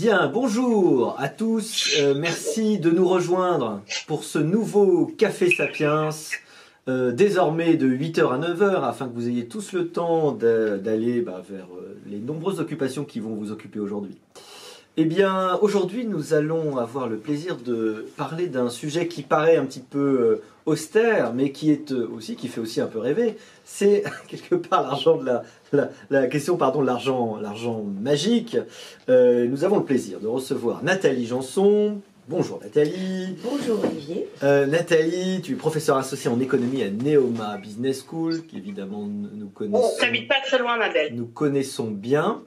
Bien, bonjour à tous. Euh, merci de nous rejoindre pour ce nouveau Café Sapiens. euh, désormais de 8h à 9h afin que vous ayez tous le temps d'aller bah, vers euh, les nombreuses occupations qui vont vous occuper aujourd'hui. Eh bien, aujourd'hui, nous allons avoir le plaisir de parler d'un sujet qui paraît un petit peu euh, austère, mais qui est euh, aussi, qui fait aussi un peu rêver. C'est quelque part l'argent de la, la, la question, pardon, de l'argent, l'argent magique. Euh, nous avons le plaisir de recevoir Nathalie Janson. Bonjour Nathalie. Bonjour Olivier. Euh, Nathalie, tu es professeure associée en économie à Neoma Business School, qui évidemment nous nous connaissons, On t'habite pas très loin, ma belle. nous connaissons bien.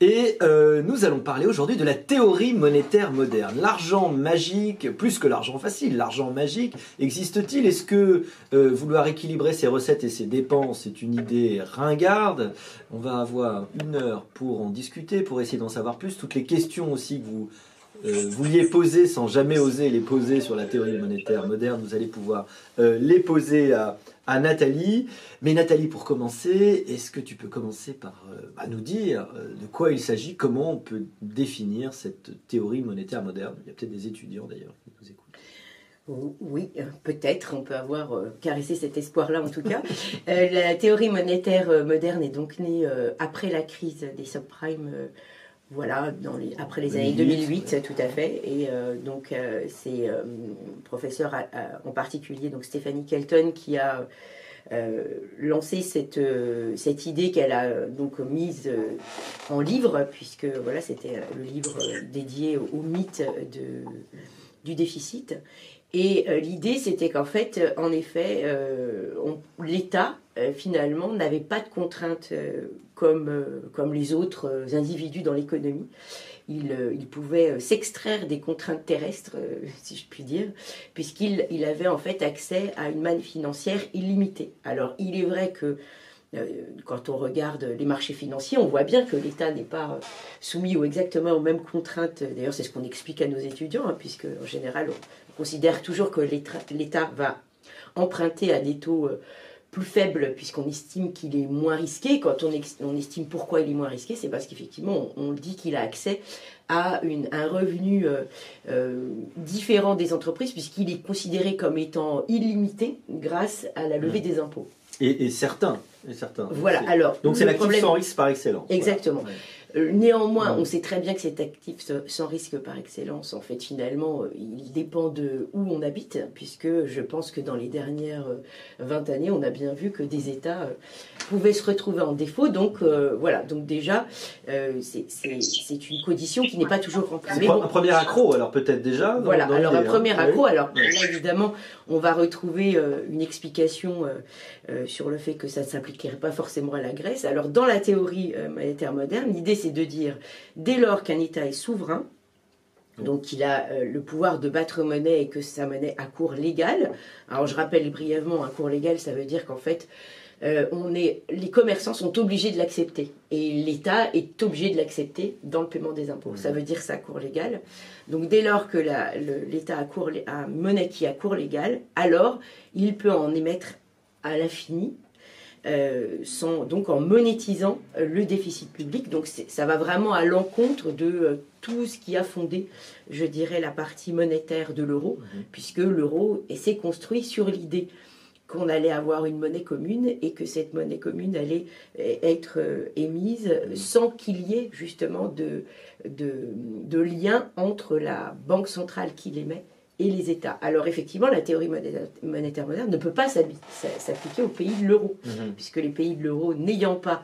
Et euh, nous allons parler aujourd'hui de la théorie monétaire moderne. L'argent magique, plus que l'argent facile, l'argent magique, existe-t-il? Est-ce que euh, vouloir équilibrer ses recettes et ses dépenses est une idée ringarde? On va avoir une heure pour en discuter, pour essayer d'en savoir plus. Toutes les questions aussi que vous euh, vouliez poser sans jamais oser les poser sur la théorie monétaire moderne, vous allez pouvoir les poser à, à Nathalie. Mais Nathalie, pour commencer, est-ce que tu peux commencer par euh, bah, nous dire euh, de quoi il s'agit, comment on peut définir cette théorie monétaire moderne? Il y a peut-être des étudiants d'ailleurs qui nous écoutent. Oui, euh, peut-être, on peut avoir caressé cet espoir-là en tout cas. La théorie monétaire moderne est donc née après la crise des subprimes, voilà, dans les, après les années 2008, 2008, tout à fait. Et euh, donc euh, c'est euh, professeur à- à- en particulier, donc Stéphanie Kelton, qui a lancé cette, cette idée qu'elle a donc mise en livre, puisque voilà, c'était le livre dédié au mythe de, du déficit. Et euh, l'idée, c'était qu'en fait, euh, en effet, euh, l'État, finalement, n'avait pas de contraintes comme, comme les autres individus dans l'économie. Il, il pouvait s'extraire des contraintes terrestres, si je puis dire, puisqu'il il avait en fait accès à une manne financière illimitée. Alors, il est vrai que quand on regarde les marchés financiers, on voit bien que l'État n'est pas euh, soumis exactement aux mêmes contraintes. D'ailleurs, c'est ce qu'on explique à nos étudiants, hein, puisque en général, on considère toujours que l'État va emprunter à des taux euh, plus faibles, puisqu'on estime qu'il est moins risqué. Quand on, estime pourquoi il est moins risqué, c'est parce qu'effectivement, on, on dit qu'il a accès à une- un revenu euh, euh, différent des entreprises, puisqu'il est considéré comme étant illimité grâce à la levée des impôts. Et, et certains, et certains. Voilà, alors. Donc c'est l'actif sans risque par excellence. Exactement. Euh, Néanmoins, Ouais. on sait très bien que cet actif sans- risque par excellence, en fait, finalement, euh, il dépend de où on habite, puisque je pense que dans les dernières euh, 20 années, on a bien vu que des États euh, pouvaient se retrouver en défaut. Donc, euh, voilà. Donc, déjà, euh, c'est une condition qui n'est pas toujours remplie. C'est bon, un premier accro alors peut-être déjà. dans- voilà, dans alors un hein. premier accro, alors là évidemment on va retrouver euh, une explication euh, euh, sur le fait que ça ne s'appliquerait pas forcément à la Grèce. Alors dans la théorie euh, monétaire moderne, l'idée c'est de dire dès lors qu'un État est souverain, donc qu'il a euh, le pouvoir de battre monnaie et que sa monnaie a cours légal. Alors je rappelle brièvement, un cours légal ça veut dire qu'en fait euh, on est, les commerçants sont obligés de l'accepter et l'État est obligé de l'accepter dans le paiement des impôts. Ça veut dire ça cours légal. Donc dès lors que l'État a, cours a monnaie qui a cours légal, alors il peut en émettre à l'infini, euh, donc en monétisant euh, le déficit public. Donc ça va vraiment à l'encontre de euh, tout ce qui a fondé, je dirais, la partie monétaire de l'euro, Mhm. puisque l'euro s'est construit sur l'idée qu'on allait avoir une monnaie commune et que cette monnaie commune allait être émise sans qu'il y ait justement de, de, de lien entre la banque centrale qui l'émet et les États. Alors effectivement, la théorie monétaire moderne ne peut pas s'appliquer aux pays de l'euro, Mhm. puisque les pays de l'euro n'ayant pas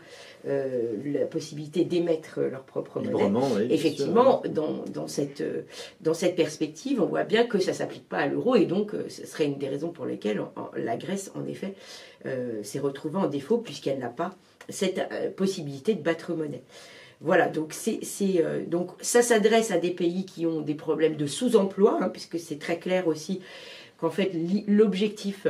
euh, la possibilité d'émettre leur propre monnaie, oui. Effectivement, sûr. dans, dans, cette, euh, dans cette perspective, on voit bien que ça ne s'applique pas à l'euro et donc euh, ce serait une des raisons pour lesquelles la Grèce, en effet, euh, s'est retrouvée en défaut puisqu'elle n'a pas cette euh, possibilité de battre monnaie. Voilà, donc, c'est, c'est, euh, donc ça s'adresse à des pays qui ont des problèmes de sous-emploi, hein, puisque c'est très clair aussi qu'en fait l'objectif,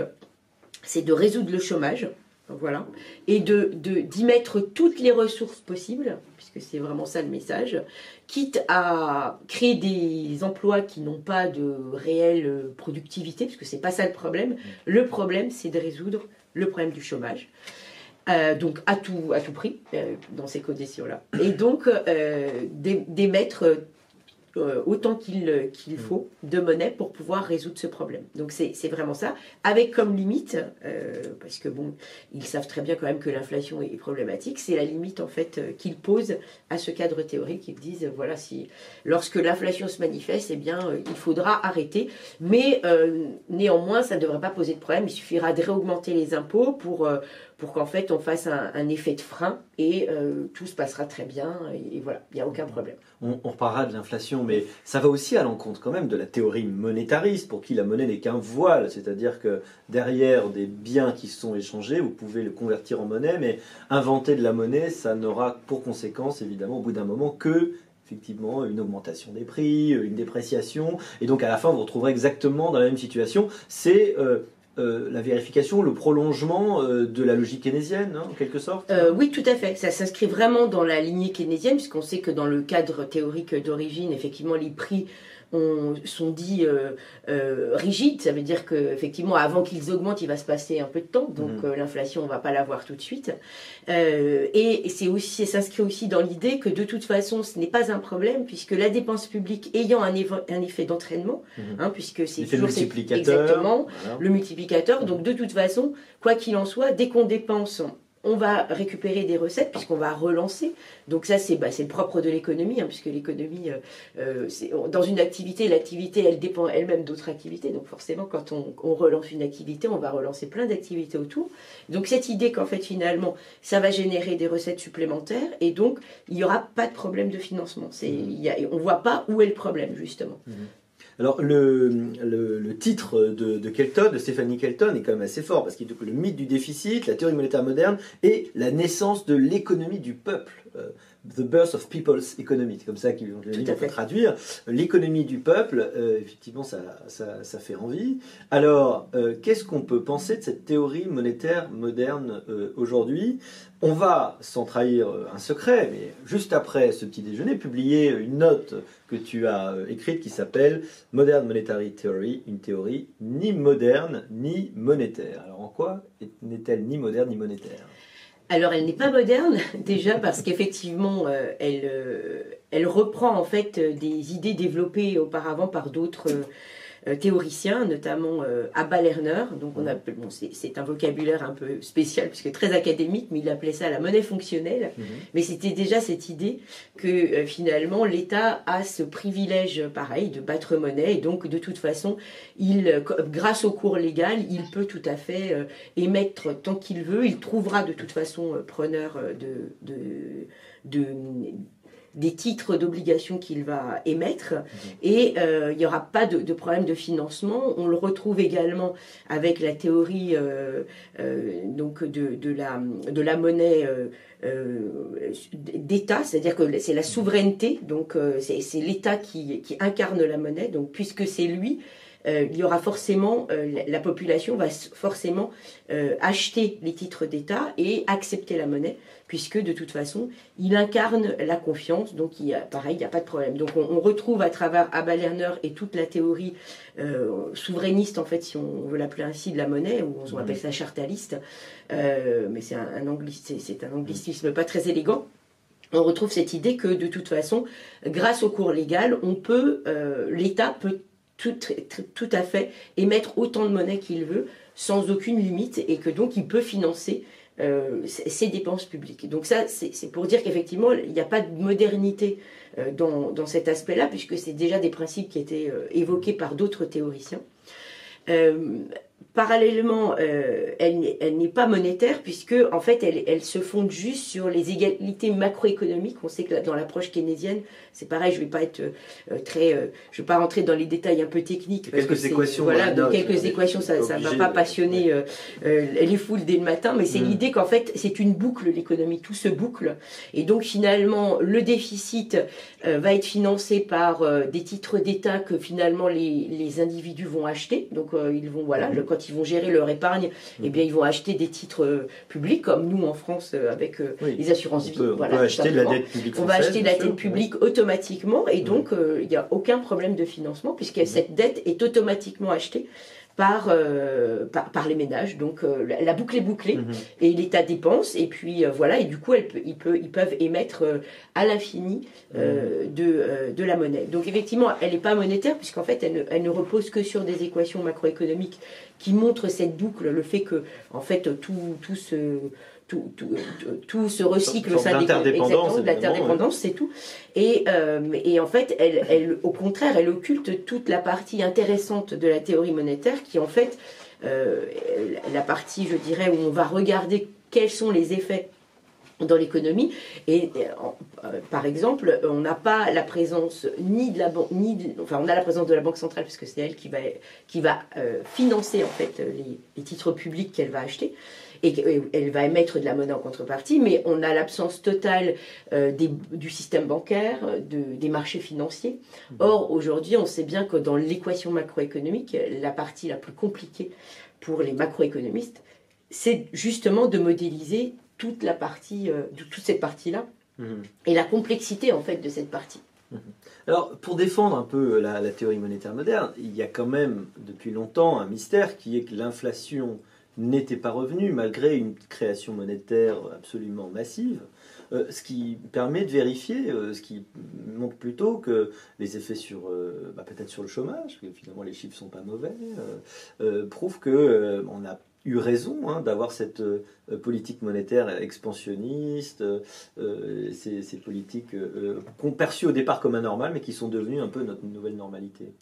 c'est de résoudre le chômage. Voilà. Et de, de- d'y mettre toutes les ressources possibles, puisque c'est vraiment ça le message, quitte à créer des emplois qui n'ont pas de réelle euh, productivité, puisque c'est pas ça le problème. Le problème, c'est de résoudre le problème du chômage. Euh, donc à tout, à tout prix, euh, dans ces conditions-là. Et donc euh, d'é- d'émettre autant qu'il qu'il faut de monnaie pour pouvoir résoudre ce problème. Donc c'est vraiment ça, avec comme limite, parce que bon, ils savent très bien quand même que l'inflation est problématique, c'est la limite en fait qu'ils posent à ce cadre théorique. Ils disent, voilà, si lorsque l'inflation se manifeste, eh bien, il faudra arrêter. Mais néanmoins, ça ne devrait pas poser de problème. Il suffira de réaugmenter les impôts pour, pour qu'en fait on fasse un, effet de frein et euh, tout se passera très bien. Et, voilà, il n'y a aucun problème. On, on reparlera de l'inflation, mais ça va aussi à l'encontre quand même de la théorie monétariste, pour qui la monnaie n'est qu'un voile, c'est-à-dire que derrière des biens qui sont échangés, vous pouvez le convertir en monnaie, mais inventer de la monnaie, ça n'aura pour conséquence, évidemment, au bout d'un moment, que effectivement une augmentation des prix, une dépréciation, et donc à la fin vous vous retrouverez exactement dans la même situation. C'est euh, euh, la vérification, le prolongement euh, de la logique keynésienne, hein, en quelque sorte. Euh, oui, tout à fait. Ça s'inscrit vraiment dans la lignée keynésienne, puisqu'on sait que dans le cadre théorique d'origine, effectivement, les prix ont, sont dits euh, euh, rigides. Ça veut dire que effectivement, avant qu'ils augmentent, il va se passer un peu de temps. Donc Mhm. euh, l'inflation, on va pas l'avoir tout de suite. Et c'est aussi, s'inscrit aussi dans l'idée que de toute façon, ce n'est pas un problème, puisque la dépense publique ayant un, effet d'entraînement, Mhm. hein, puisque c'est toujours cette- multiplicateur. exactement Voilà. le multiplicateur. Donc de toute façon, quoi qu'il en soit, dès qu'on dépense, on va récupérer des recettes puisqu'on va relancer. Donc ça, c'est bah, le propre de l'économie, hein, puisque l'économie, euh, euh, dans une activité, l'activité, elle dépend elle-même d'autres activités. Donc forcément, quand on, on relance une activité, on va relancer plein d'activités autour. Donc cette idée qu'en fait, finalement, ça va générer des recettes supplémentaires et donc il n'y aura pas de problème de financement. Y a- on ne voit pas où est le problème, justement. Alors, le, titre de, Kelton, de Stéphanie Kelton, est quand même assez fort parce qu'il le mythe du déficit, la théorie monétaire moderne et la naissance de l'économie du peuple. Euh, The Birth of People's Economy, c'est comme ça qu'il le Tout livre à peut traduire. L'économie du peuple, euh, effectivement, ça, ça, ça fait envie. Alors, euh, qu'est-ce qu'on peut penser de cette théorie monétaire moderne euh, aujourd'hui? On va, sans trahir un secret, mais juste après ce petit déjeuner, publier une note que tu as écrite qui s'appelle Modern Monetary Theory, une théorie ni moderne ni monétaire. Alors en quoi est- n'est-elle ni moderne ni monétaire? Alors, elle n'est pas moderne, déjà parce qu'effectivement, euh, elle, euh, elle reprend en fait euh, des idées développées auparavant par d'autres théoriciens, notamment euh, Abba Lerner. Donc, on appelle, bon, c'est c'est un vocabulaire un peu spécial puisque très académique, mais il appelait ça la monnaie fonctionnelle. Mhm. Mais c'était déjà cette idée que euh, finalement l'État a ce privilège, euh, pareil, de battre monnaie, et donc de toute façon, il, euh, grâce au cours légal, il peut tout à fait euh, émettre tant qu'il veut. Il trouvera de toute façon euh, preneur euh, de, de, de- des titres d'obligation qu'il va émettre. Et euh, il n'y aura pas de, de problème de financement. On le retrouve également avec la théorie euh, euh, donc de, de, la, de la monnaie d'État, c'est-à-dire que c'est la souveraineté, donc c'est c'est l'État qui, qui incarne la monnaie, donc puisque c'est lui, euh, il y aura forcément, euh, la, la population va forcément euh, acheter les titres d'État et accepter la monnaie, puisque de toute façon, il incarne la confiance, donc il y a, pareil, il n'y a pas de problème. Donc on, on retrouve à travers Abba Lerner et toute la théorie euh, souverainiste, en fait, si on veut l'appeler ainsi, de la monnaie, ou on Mhm. appelle ça chartaliste, euh, mais c'est un, un, c'est- anglicisme pas très élégant. On retrouve cette idée que de toute façon, grâce au cours légal, on peut, euh, l'État peut tout, à fait émettre autant de monnaie qu'il veut sans aucune limite et que donc il peut financer ses ses dépenses publiques. Donc ça, c'est pour dire qu'effectivement, il n'y a pas de modernité euh, dans, cet aspect-là, puisque c'est déjà des principes qui étaient euh, évoqués par d'autres théoriciens. Euh, parallèlement, euh, elle n'est- elle n'est pas monétaire puisque en fait, elle, elle se fonde juste sur les égalités macroéconomiques. On sait que dans l'approche keynésienne, c'est pareil. Je vais pas être euh, très, euh, je vais pas rentrer dans les détails un peu techniques. parce Quelques que équations Voilà, dans quelques équations, ça, ça va pas passionner euh, les foules dès le matin, mais c'est Mm. l'idée qu'en fait, c'est une boucle l'économie, tout se boucle, et donc finalement, le déficit va être financé par des titres d'État que finalement les, les individus vont acheter. Donc ils vont voilà, le- quand ils vont gérer leur épargne, eh bien ils vont acheter des titres euh, publics comme nous en France euh, avec euh, Oui. les assurances On vie. on voilà, tout acheter de la dette publique On va acheter de la dette publique automatiquement et donc il n'y a aucun problème de financement puisque cette dette est automatiquement achetée par, euh, par, par, les ménages. Donc euh, la, boucle est bouclée mhm. et l'État dépense et puis euh, voilà et du coup elle peut, ils, peut, ils, peuvent émettre à l'infini mhm. de, de, la monnaie. Donc effectivement elle n'est pas monétaire puisqu'en fait elle ne, elle ne, repose que sur des équations macroéconomiques qui montrent cette boucle, le fait que en fait tout, tout se tout, tout, tout, se recycle au sein de l'interdépendance, c'est tout. Et, euh, et, en fait, elle, elle, au contraire, elle occulte toute la partie intéressante de la théorie monétaire, qui en fait, euh, la partie, je dirais, où on va regarder quels sont les effets dans l'économie. Et euh, par exemple, on n'a pas la présence ni de la banque, ni enfin on a la présence de la banque centrale puisque c'est elle qui va qui va financer en fait les, les titres publics qu'elle va acheter et elle va émettre de la monnaie en contrepartie, mais on a l'absence totale euh, du système bancaire, des marchés financiers. Mhm. Or, aujourd'hui, on sait bien que dans l'équation macroéconomique, la partie la plus compliquée pour les macroéconomistes, c'est justement de modéliser toute la partie, euh, toute cette partie-là, mhm. et la complexité en fait de cette partie. Mhm. Alors, pour défendre un peu la, théorie monétaire moderne, il y a quand même depuis longtemps un mystère qui est que l'inflation n'était pas revenu malgré une création monétaire absolument massive, euh, ce qui permet de vérifier, euh, ce qui montre plutôt que les effets sur, euh, bah, peut-être sur le chômage, que finalement les chiffres sont pas mauvais, prouvent que on a eu raison hein, d'avoir cette politique monétaire expansionniste, ces, ces, politiques qu'on perçut au départ comme anormales, mais qui sont devenues un peu notre nouvelle normalité.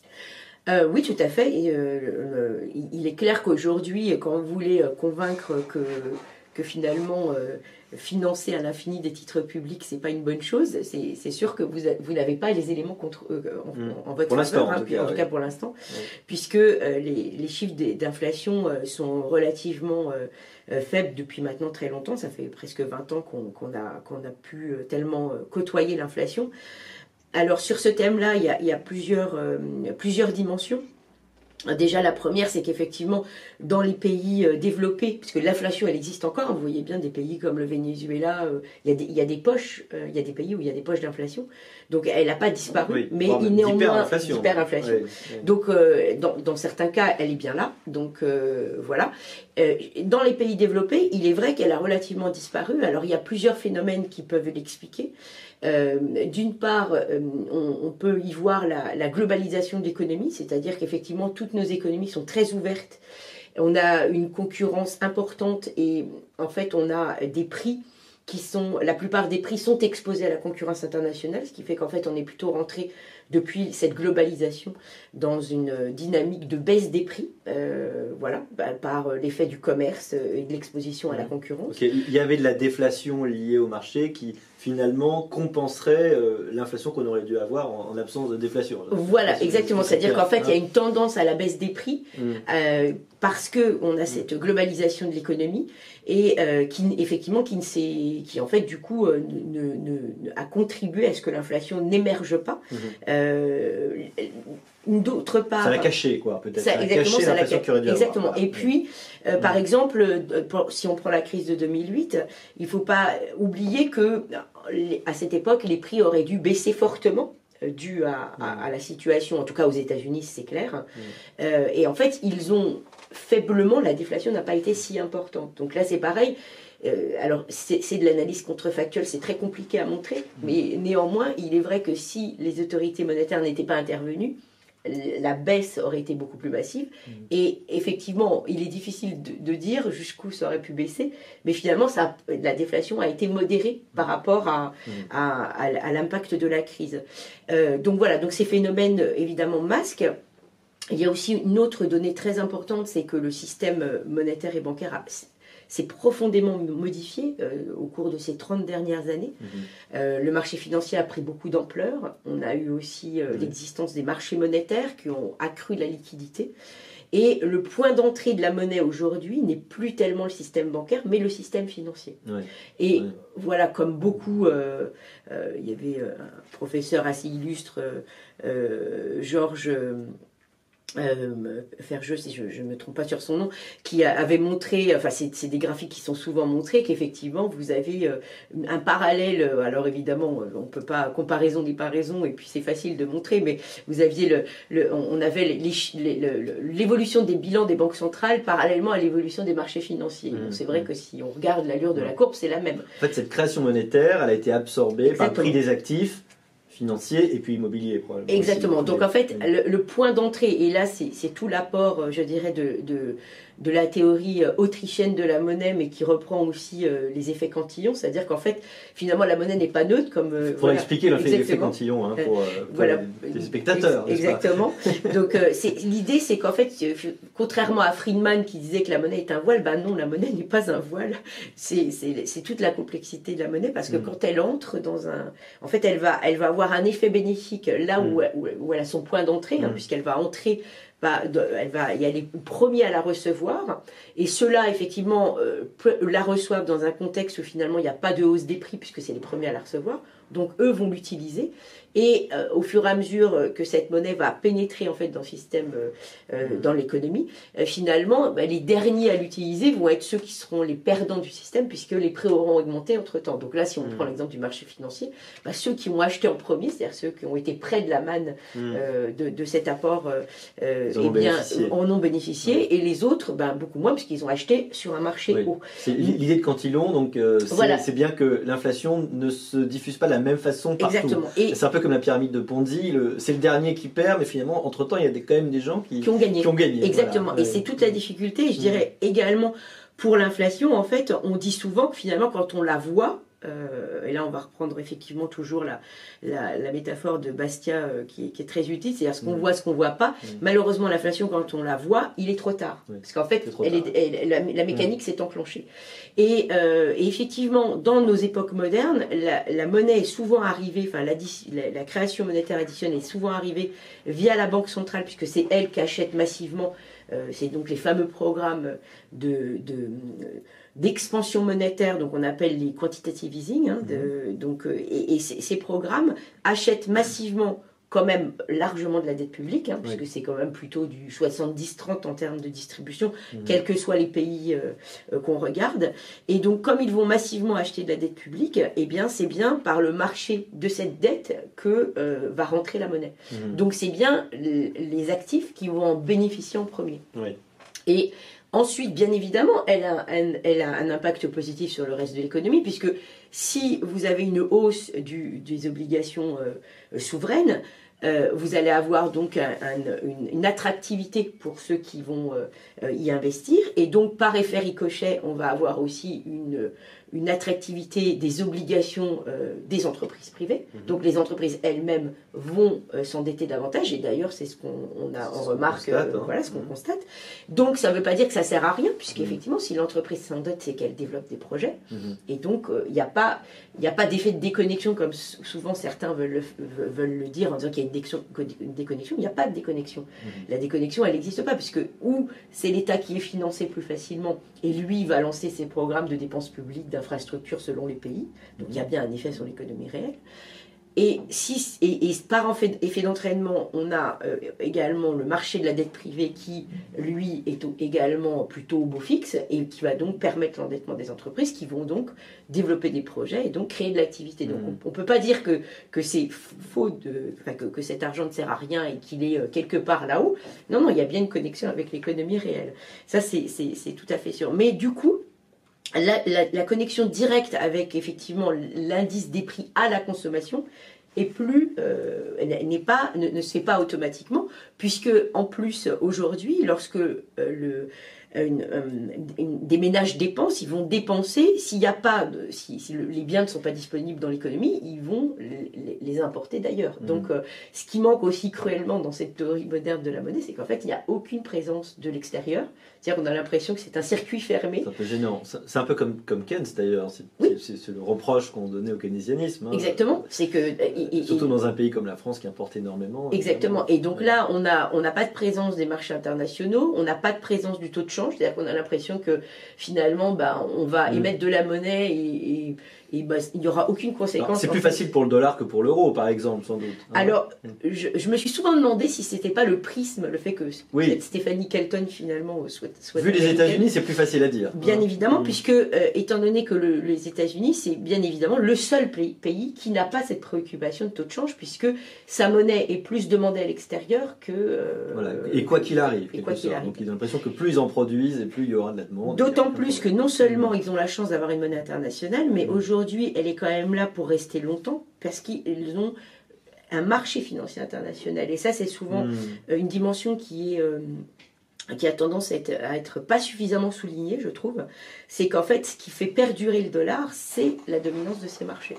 Euh, oui, tout à fait. Euh, il est clair qu'aujourd'hui, quand vous voulez euh, convaincre que, que finalement financer à l'infini des titres publics, c'est pas une bonne chose, c'est sûr que vous, vous n'avez pas les éléments contre, en, votre faveur, en, tout cas, pour l'instant, puisque les, les, chiffres d'inflation sont relativement faibles depuis maintenant très longtemps. Ça fait presque 20 ans qu'on a, qu'on a pu tellement côtoyer l'inflation. Alors sur ce thème-là, il y a, plusieurs, euh, plusieurs dimensions. Déjà, la première, c'est qu'effectivement, dans les pays euh, développés, puisque l'inflation, elle existe encore, vous voyez bien des pays comme le Venezuela, euh, il, y a des, poches, il y a des pays où il y a des poches d'inflation. Donc, elle n'a pas disparu, mais il néanmoins hyperinflation. Donc, dans, dans, certains cas, elle est bien là. Donc, voilà. dans les pays développés, il est vrai qu'elle a relativement disparu. Alors, il y a plusieurs phénomènes qui peuvent l'expliquer. Euh, d'une part, euh, on, peut y voir la, globalisation de l'économie, c'est-à-dire qu'effectivement, toutes nos économies sont très ouvertes. On a une concurrence importante et en fait, on a des prix qui sont, la plupart des prix sont exposés à la concurrence internationale, ce qui fait qu'en fait, on est plutôt rentré depuis cette globalisation dans une dynamique de baisse des prix, euh, voilà, bah, par l'effet du commerce et de l'exposition à la concurrence. Il y avait de la déflation liée au marché qui finalement compenserait euh, l'inflation qu'on aurait dû avoir en, absence de déflation. Voilà, exactement. C'est-à-dire qu'en fait, il y a une tendance à la baisse des prix mm. euh, parce que on a cette globalisation de l'économie et euh, qui effectivement qui ne qui en fait du coup ne, a contribué à ce que l'inflation n'émerge pas. Mm-hmm. D'autre part, ça l'a caché quoi, peut-être. Ça, exactement, ça l'a caché. Exactement. Et puis, par exemple, si on prend la crise de 2008, il faut pas oublier que à cette époque, les prix auraient dû baisser fortement euh, dû à, la situation, en tout cas aux États-Unis, c'est clair. Euh, et en fait, ils ont faiblement, la déflation n'a pas été si importante. Donc là, c'est pareil. Euh, alors, c'est de l'analyse contrefactuelle, c'est très compliqué à montrer, mais néanmoins, il est vrai que si les autorités monétaires n'étaient pas intervenues, la baisse aurait été beaucoup plus massive. Mm. Et effectivement, il est difficile de, dire jusqu'où ça aurait pu baisser, mais finalement, ça, la déflation a été modérée par mm. rapport à, à, l'impact de la crise. Euh, donc voilà, donc ces phénomènes évidemment masquent. Il y a aussi une autre donnée très importante, c'est que le système monétaire et bancaire a s'est profondément modifié euh, au cours de ces 30 dernières années. Mhm. Euh, le marché financier a pris beaucoup d'ampleur. On a eu aussi euh, l'existence des marchés monétaires qui ont accru la liquidité. Et le point d'entrée de la monnaie aujourd'hui n'est plus tellement le système bancaire, mais le système financier. Et voilà, comme beaucoup, il y avait un professeur assez illustre, Georges euh, Ferjeux, si je ne me trompe pas sur son nom, qui avait montré, enfin c'est des graphiques qui sont souvent montrés, qu'effectivement vous avez euh, un parallèle, alors évidemment on ne peut pas, comparaison des paraisons, et puis c'est facile de montrer, mais vous aviez le, le on avait l'évolution des bilans des banques centrales parallèlement à l'évolution des marchés financiers. Mmh, c'est vrai mmh. que si on regarde l'allure de la courbe, c'est la même. En fait, cette création monétaire, elle a été absorbée par le prix des actifs financier et puis immobilier probablement. Exactement. Donc en fait, le, point d'entrée, et là c'est tout l'apport, euh, je dirais, de, de, de la théorie euh, autrichienne de la monnaie, mais qui reprend aussi euh, les effets cantillons, c'est-à-dire qu'en fait, finalement, la monnaie n'est pas neutre comme. Euh, pour expliquer l'effet cantillon hein, pour, voilà. les spectateurs. exactement. Donc l'idée, c'est qu'en fait, contrairement à Friedman qui disait que la monnaie est un voile, ben non, la monnaie n'est pas un voile. C'est toute la complexité de la monnaie parce que mm. quand elle entre dans un, en fait, elle va, elle va avoir un effet bénéfique là où, mm. où, elle a son point d'entrée, hein, mm. puisqu'elle va entrer elle va y aller à la recevoir. Et ceux-là, effectivement, euh, la reçoivent dans un contexte où finalement il n'y a pas de hausse des prix puisque c'est les premiers à la recevoir. Donc eux vont l'utiliser. Et euh, au fur et à mesure que cette monnaie va pénétrer en fait dans le système, euh, euh, mmh. dans l'économie, finalement, bah, les derniers à l'utiliser vont être ceux qui seront les perdants du système puisque les prix auront augmenté entre temps. Donc là, si on mmh. prend l'exemple du marché financier, bah, ceux qui ont acheté en premier, c'est-à-dire ceux qui ont été près de la manne mmh. de, cet apport, eh bien, en ont bénéficié, et les autres, bah, beaucoup moins puisqu'ils ont acheté sur un marché haut. C'est l'idée de Cantillon, donc c'est bien que l'inflation ne se diffuse pas de la même façon partout. Exactement. C'est un peu comme la pyramide de Ponzi, c'est le dernier qui perd, mais finalement, entre-temps, il y a des, quand même des gens qui, ont gagné. Exactement. Et c'est toute la difficulté, je mm. dirais également pour l'inflation, en fait, on dit souvent que finalement, quand on la voit, euh, et là, on va reprendre effectivement toujours la, la, métaphore de Bastia euh, qui, est très utile, c'est-à-dire ce qu'on mm. voit, ce qu'on voit pas. Mm. Malheureusement, l'inflation, quand on la voit, il est trop tard. Parce qu'en fait, la, mécanique s'est enclenchée. Euh, et, effectivement, dans nos époques modernes, la, monnaie est souvent arrivée, enfin la, création monétaire additionnelle est souvent arrivée via la Banque centrale, puisque c'est elle qui achète massivement. c'est donc les fameux programmes de, de d'expansion monétaire, donc on appelle les quantitative easing. Hein, de, mhm. donc, euh, et, ces programmes achètent massivement quand même largement de la dette publique, hein, puisque c'est quand même plutôt du 70-30 en termes de distribution, mhm. quels que soient les pays euh, euh, qu'on regarde. Et donc, comme ils vont massivement acheter de la dette publique, eh bien, c'est bien par le marché de cette dette que va rentrer la monnaie. Mhm. Donc, c'est bien les actifs qui vont en bénéficier en premier. Et Ensuite, bien évidemment, elle a, un, impact positif sur le reste de l'économie, puisque si vous avez une hausse des obligations euh, souveraines, euh, vous allez avoir donc une, attractivité pour ceux qui vont euh, y investir, et donc par effet ricochet, on va avoir aussi une, une attractivité des obligations euh, des entreprises privées. Mhm. Donc les entreprises elles-mêmes vont euh, s'endetter davantage et d'ailleurs c'est ce qu'on a remarque euh, hein. voilà ce qu'on mhm. constate. Donc ça ne veut pas dire que ça sert à rien puisqu'effectivement mhm. si l'entreprise s'endette c'est qu'elle développe des projets et donc il n'y a pas a pas d'effet de déconnexion comme souvent certains veulent le, veulent le dire en disant qu'il y a une déconnexion. Il n'y a pas de déconnexion. La déconnexion elle n'existe pas puisque ou c'est l'État qui est financé plus facilement et lui va lancer ses programmes de dépenses publiques infrastructures selon les pays. Donc il y a bien un effet sur l'économie réelle. Et, si, et, par effet d'entraînement, on a euh, également le marché de la dette privée qui, lui, est également plutôt au beau fixe et qui va donc permettre l'endettement des entreprises qui vont donc développer des projets et donc créer de l'activité. Donc mmh. on ne peut pas dire que, que c'est faux, de, que, que, cet argent ne sert à rien et qu'il est euh, quelque part là-haut. Non, non, il y a bien une connexion avec l'économie réelle. Ça, c'est tout à fait sûr. Mais du coup, la, connexion directe avec effectivement l'indice des prix à la consommation est plus euh, n'est pas ne, se fait pas automatiquement puisque en plus aujourd'hui lorsque euh, le des ménages dépensent, ils vont dépenser. S'il n'y a pas, de, si, les biens ne sont pas disponibles dans l'économie, ils vont les, importer d'ailleurs. Mmh. Donc, euh, ce qui manque aussi cruellement dans cette théorie moderne de la monnaie, c'est qu'en fait, il n'y a aucune présence de l'extérieur. C'est-à-dire qu'on a l'impression que c'est un circuit fermé. C'est un peu gênant. C'est un peu comme, comme Keynes d'ailleurs. C'est le reproche qu'on donnait au keynésianisme. Hein. Exactement. C'est que surtout dans un pays comme la France qui importe énormément. Exactement. Et donc là, on n'a on n'a pas de présence des marchés internationaux, on n'a pas de présence du taux de change c'est-à-dire qu'on a l'impression que finalement, bah, on va mm. émettre de la monnaie et, et bah, il n'y aura aucune conséquence. C'est plus facile pour le dollar que pour l'euro. par exemple, sans doute. hein. Alors, je, je me suis souvent demandé si c'était pas le prisme, le fait que Oui. Stéphanie Kelton finalement soit, soit Vu les. États-Unis, c'est plus facile à dire. Bien hein. évidemment, Mm. puisque euh, étant donné que le- les États-Unis, c'est bien évidemment le seul pays, qui n'a pas cette préoccupation de taux de change, puisque sa monnaie est plus demandée à l'extérieur que. euh, Voilà. Et quoi qu'il arrive, et quoi qu'il arrive. Donc ils ont l'impression que plus ils en produisent et plus il y aura de la demande. D'autant plus que non Mm. seulement ils ont la chance d'avoir une monnaie internationale, mais aujourd'hui elle est quand même là pour rester longtemps, parce qu'ils ont un marché financier international. Et ça, c'est souvent Mm. euh, une dimension qui est euh, qui a tendance à être, à être pas suffisamment soulignée, je trouve, c'est qu'en fait, ce qui fait perdurer le dollar, c'est la dominance de ces marchés.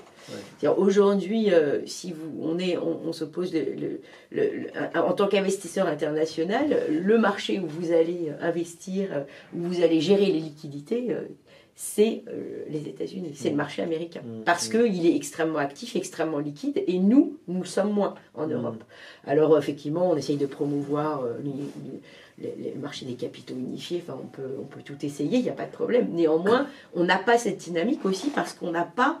Ouais. Aujourd'hui, euh, si vous, on, est, on, on se pose le- le- le- le- en tant qu'investisseur international, le marché où vous allez investir, où vous allez gérer les liquidités, c'est euh, les États-Unis, c'est le marché américain. Mm. Parce Mm. qu'il est extrêmement actif, extrêmement liquide, et nous, nous sommes moins en Mm. Europe. Alors, effectivement, on essaye de promouvoir euh, les- les- le marché des capitaux unifiés, enfin, on peut, on peut tout essayer, il n'y a pas de problème. Néanmoins, on n'a pas cette dynamique aussi parce qu'on n'a pas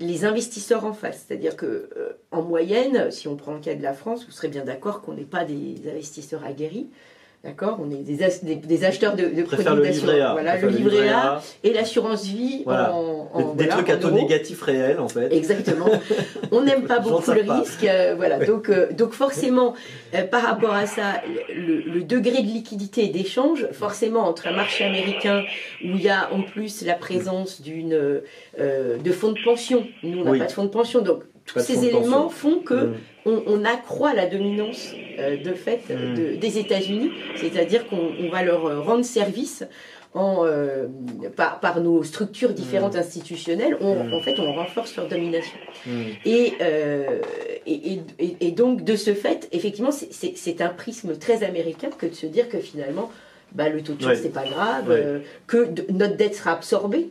les investisseurs en face. C'est-à-dire que euh, en moyenne, si on prend le cas de la France, vous serez bien d'accord qu'on n'est pas des investisseurs aguerris. D'accord On est des, as- des, des acheteurs de, de produits d'assurance. Voilà, le livret A et l'assurance vie Voilà. en, Des, en- des voilà, trucs à taux euros. négatif réel, en fait. Exactement. On n'aime pas beaucoup le pas. risque. euh, voilà. Ouais. Donc, euh, donc forcément, euh, par rapport à ça, le, le degré de liquidité et d'échange, forcément, entre un marché américain où il y a en plus la présence d'une de fonds de pension. Nous, on n'a Oui. pas de fonds de pension. Donc, tous ces éléments pension. font que Mm. On, on accroît la dominance euh, de fait euh, de- des États-Unis, c'est-à-dire qu'on on va leur euh, rendre service en, euh, par, par nos structures différentes institutionnelles. On, Mm. En fait, on renforce leur domination. Et, euh, et, et- et- et donc, de ce fait, effectivement, c'est- un prisme très américain que de se dire que finalement, bah, le taux de change, Ouais. c'est pas grave, Ouais. euh, que de- notre dette sera absorbée.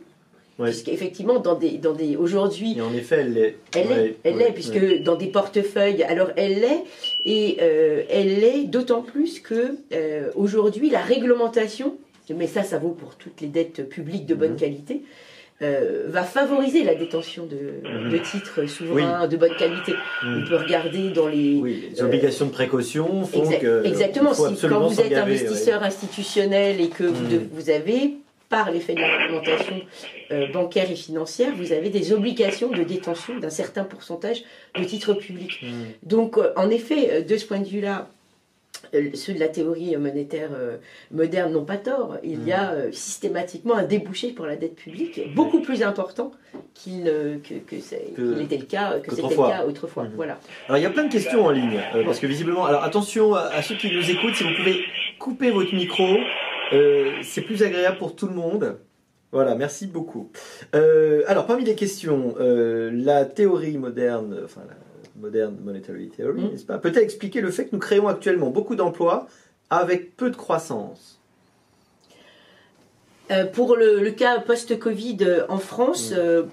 Ouais. Puisqu'effectivement, dans des, dans des, aujourd'hui, Et en effet, elle l'est. elle Ouais, l'est, elle ouais, puisque dans des portefeuilles, alors elle l'est, et euh, elle l'est d'autant plus que euh, aujourd'hui la réglementation, mais ça, ça vaut pour toutes les dettes publiques de bonne Mhm. qualité, euh, va favoriser la détention de, Mhm. de titres souverains de bonne qualité. Mm. On peut regarder dans les Oui, les euh, obligations de précaution font Exa- que. Exactement. faut Si, quand vous êtes investisseur institutionnel et que vous, de- vous avez, par l'effet de la réglementation euh, bancaire et financière, vous avez des obligations de détention d'un certain pourcentage de titres publics. ouais. Mm. Donc, euh, en effet, euh, de ce point de vue-là, ceux de la théorie monétaire moderne n'ont pas tort. Il y a euh, systématiquement un débouché pour la dette publique beaucoup plus important qu'il que, était le cas, que c'était le qu'autrefois. cas autrefois. Voilà. Alors il y a plein de questions en ligne, euh, parce que visiblement, alors attention à ceux qui nous écoutent, si vous pouvez couper votre micro, euh, c'est plus agréable pour tout le monde. Voilà, merci beaucoup. Euh, alors parmi les questions, euh, la théorie moderne, enfin la moderne monetary theory, Mm. n'est-ce pas, peut-elle expliquer le fait que nous créons actuellement beaucoup d'emplois avec peu de croissance? Pour le, le cas post-Covid en France, Mm.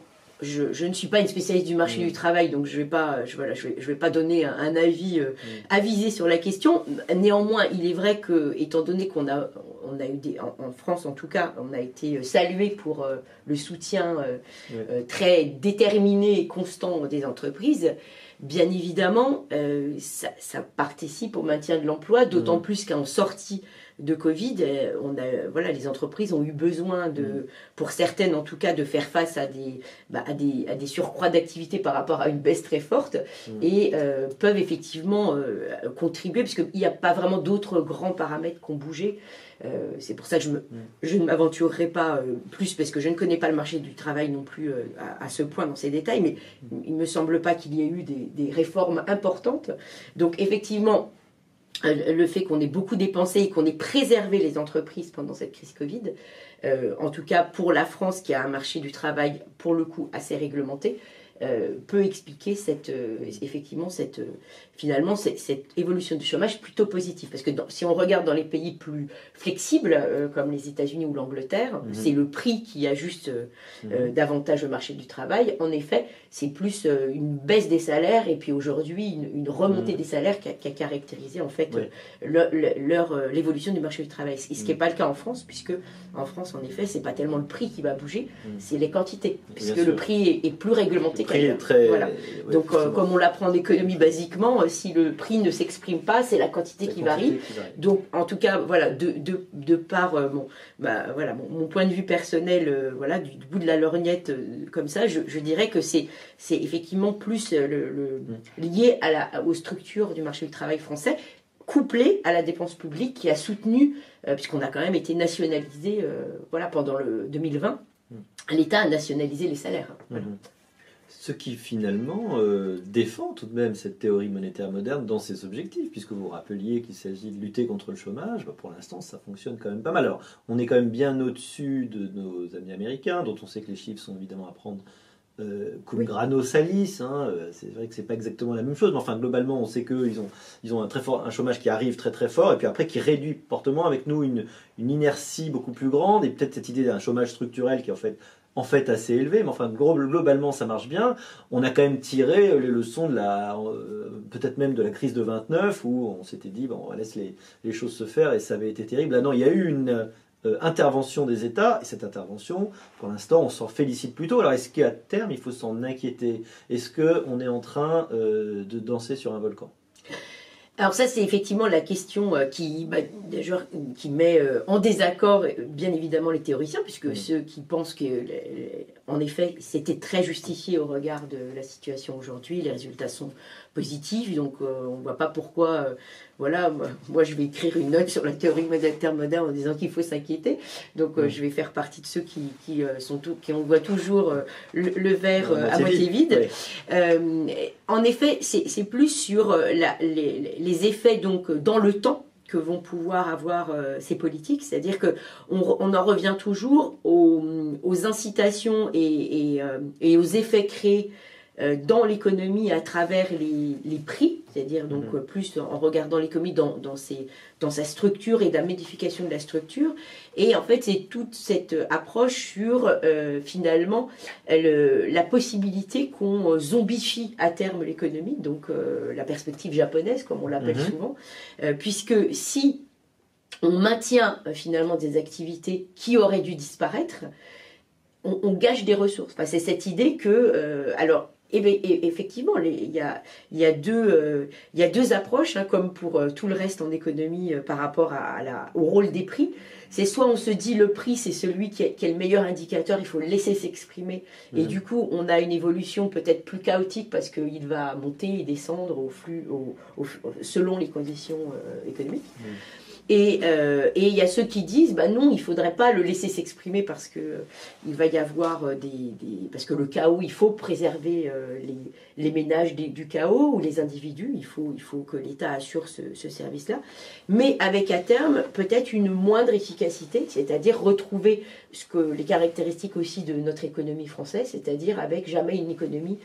je, je ne suis pas une spécialiste du marché Mm. du travail, donc je ne vais, pas- je, voilà, je vais, je vais pas donner un, un avis euh, avisé sur la question. Néanmoins, il est vrai que, étant donné qu'on a, on a eu des, en, en France en tout cas, on a été euh, salué pour euh, le soutien euh, très déterminé et constant des entreprises. Bien évidemment, ça, ça participe au maintien de l'emploi, d'autant Mm. plus qu'en sortie de Covid, euh, on a, voilà, les entreprises ont eu besoin de, Mm. pour certaines en tout cas, de faire face à des, bah, à des, à des surcroîts d'activité par rapport à une baisse très forte Mm. et euh, peuvent effectivement euh, contribuer, puisqu'il n'y a pas vraiment d'autres grands paramètres qui ont bougé. Euh, c'est pour ça que je, me, je ne m'aventurerai pas plus, parce que je ne connais pas le marché du travail non plus à, à ce point dans ces détails, mais il ne me semble pas qu'il y ait eu des, des réformes importantes. Donc effectivement, le fait qu'on ait beaucoup dépensé et qu'on ait préservé les entreprises pendant cette crise Covid, euh, en tout cas pour la France qui a un marché du travail pour le coup assez réglementé, euh, peut expliquer cette, euh, effectivement cette, euh, finalement cette, cette évolution du chômage plutôt positive. Parce que dans- si on regarde dans les pays plus flexibles, comme les États-Unis ou l'Angleterre, Mhm. c'est le prix qui ajuste Mhm. davantage le marché du travail. En effet, c'est plus une baisse des salaires et puis aujourd'hui une, une remontée Mhm. des salaires qui a, qui a caractérisé en fait Ouais. l'évolution du marché du travail. Ce qui n'est pas le cas en France, puisque en France, en effet, c'est pas tellement le prix qui va bouger, c'est les quantités. Puisque le prix est, est plus réglementé Très. Voilà. Donc, euh, comme on l'apprend en économie basiquement, euh, si le prix ne s'exprime pas, c'est la quantité, qui, varie. Donc, en tout cas, voilà, de, de, de par mon, bah, voilà, mon, point de vue personnel, voilà, du, bout de la lorgnette, comme ça, je, je dirais que c'est effectivement plus le, mm. lié à la, aux structures du marché du travail français couplé à la dépense publique qui a soutenu, puisqu'on a quand même été nationalisé voilà, pendant le 2020, mm. l'État a nationalisé les salaires. Voilà. Mm-hmm. Ce qui finalement euh, défend tout de même cette théorie monétaire moderne dans ses objectifs, puisque vous rappeliez qu'il s'agit de lutter contre le chômage, bah, pour l'instant ça fonctionne quand même pas mal. Alors on est quand même bien au-dessus de nos amis américains, dont on sait que les chiffres sont évidemment à prendre euh, cum grano salis. Hein, euh, c'est vrai que c'est pas exactement la même chose, mais enfin globalement on sait qu'ils ont, ils ont un, très fort, un chômage qui arrive très très fort, et puis après qui réduit fortement avec nous une, une inertie beaucoup plus grande, et peut-être cette idée d'un chômage structurel qui en fait en fait assez élevé, mais enfin globalement ça marche bien. On a quand même tiré les leçons de la, euh, peut-être même de la crise de 29 où on s'était dit bon on laisse les, choses se faire et ça avait été terrible. Là non, il y a eu une euh, intervention des États et cette intervention, pour l'instant, on s'en félicite plutôt. Alors est-ce qu'à terme il faut s'en inquiéter? Est-ce que on est en train euh, de danser sur un volcan? Alors ça, c'est effectivement la question euh, qui, bah, qui met euh, en désaccord, euh, bien évidemment, les théoriciens, puisque ceux qui pensent que, en effet, c'était très justifié au regard de la situation aujourd'hui, les résultats sont positifs, donc on ne voit pas pourquoi voilà, moi, je vais écrire une note sur la théorie moderne en disant qu'il faut s'inquiéter. Donc euh, je vais faire partie de ceux qui, qui euh, sont tout, qui on voit toujours euh, le, verre à moitié vide. en effet, c'est plus sur la, les, les, effets donc dans le temps que vont pouvoir avoir ces politiques, c'est-à-dire que on, on, en revient toujours aux, aux incitations et, et, et, aux effets créés dans l'économie à travers les, les prix c'est-à-dire donc mhm. plus en regardant l'économie dans, dans, dans sa structure et la modification de la structure. Et en fait, c'est toute cette approche sur euh, finalement la possibilité qu'on zombifie à terme l'économie, donc euh, la perspective japonaise, comme on l'appelle mhm. souvent, euh, puisque si on maintient finalement des activités qui auraient dû disparaître, on, on gâche des ressources. Enfin, c'est cette idée que, alors, et, bien, effectivement, il y a, y, a deux, y a deux approches, hein, comme pour euh, tout le reste en économie euh, par rapport à, la, au rôle des prix. C'est soit on se dit le prix, c'est celui qui est, qui est, le meilleur indicateur, il faut le laisser s'exprimer. Et du coup, on a une évolution peut-être plus chaotique parce qu'il va monter et descendre au flux, au, selon les conditions euh, économiques. Euh, et il y a ceux qui disent, bah non, il faudrait pas le laisser s'exprimer parce que euh, il va y avoir euh, des, parce que le chaos, il faut préserver les, les, ménages du chaos ou les individus. Il faut, il faut que l'État assure ce, ce service-là, mais avec à terme peut-être une moindre efficacité, c'est-à-dire retrouver ce que les caractéristiques aussi de notre économie française, c'est-à-dire avec jamais une économie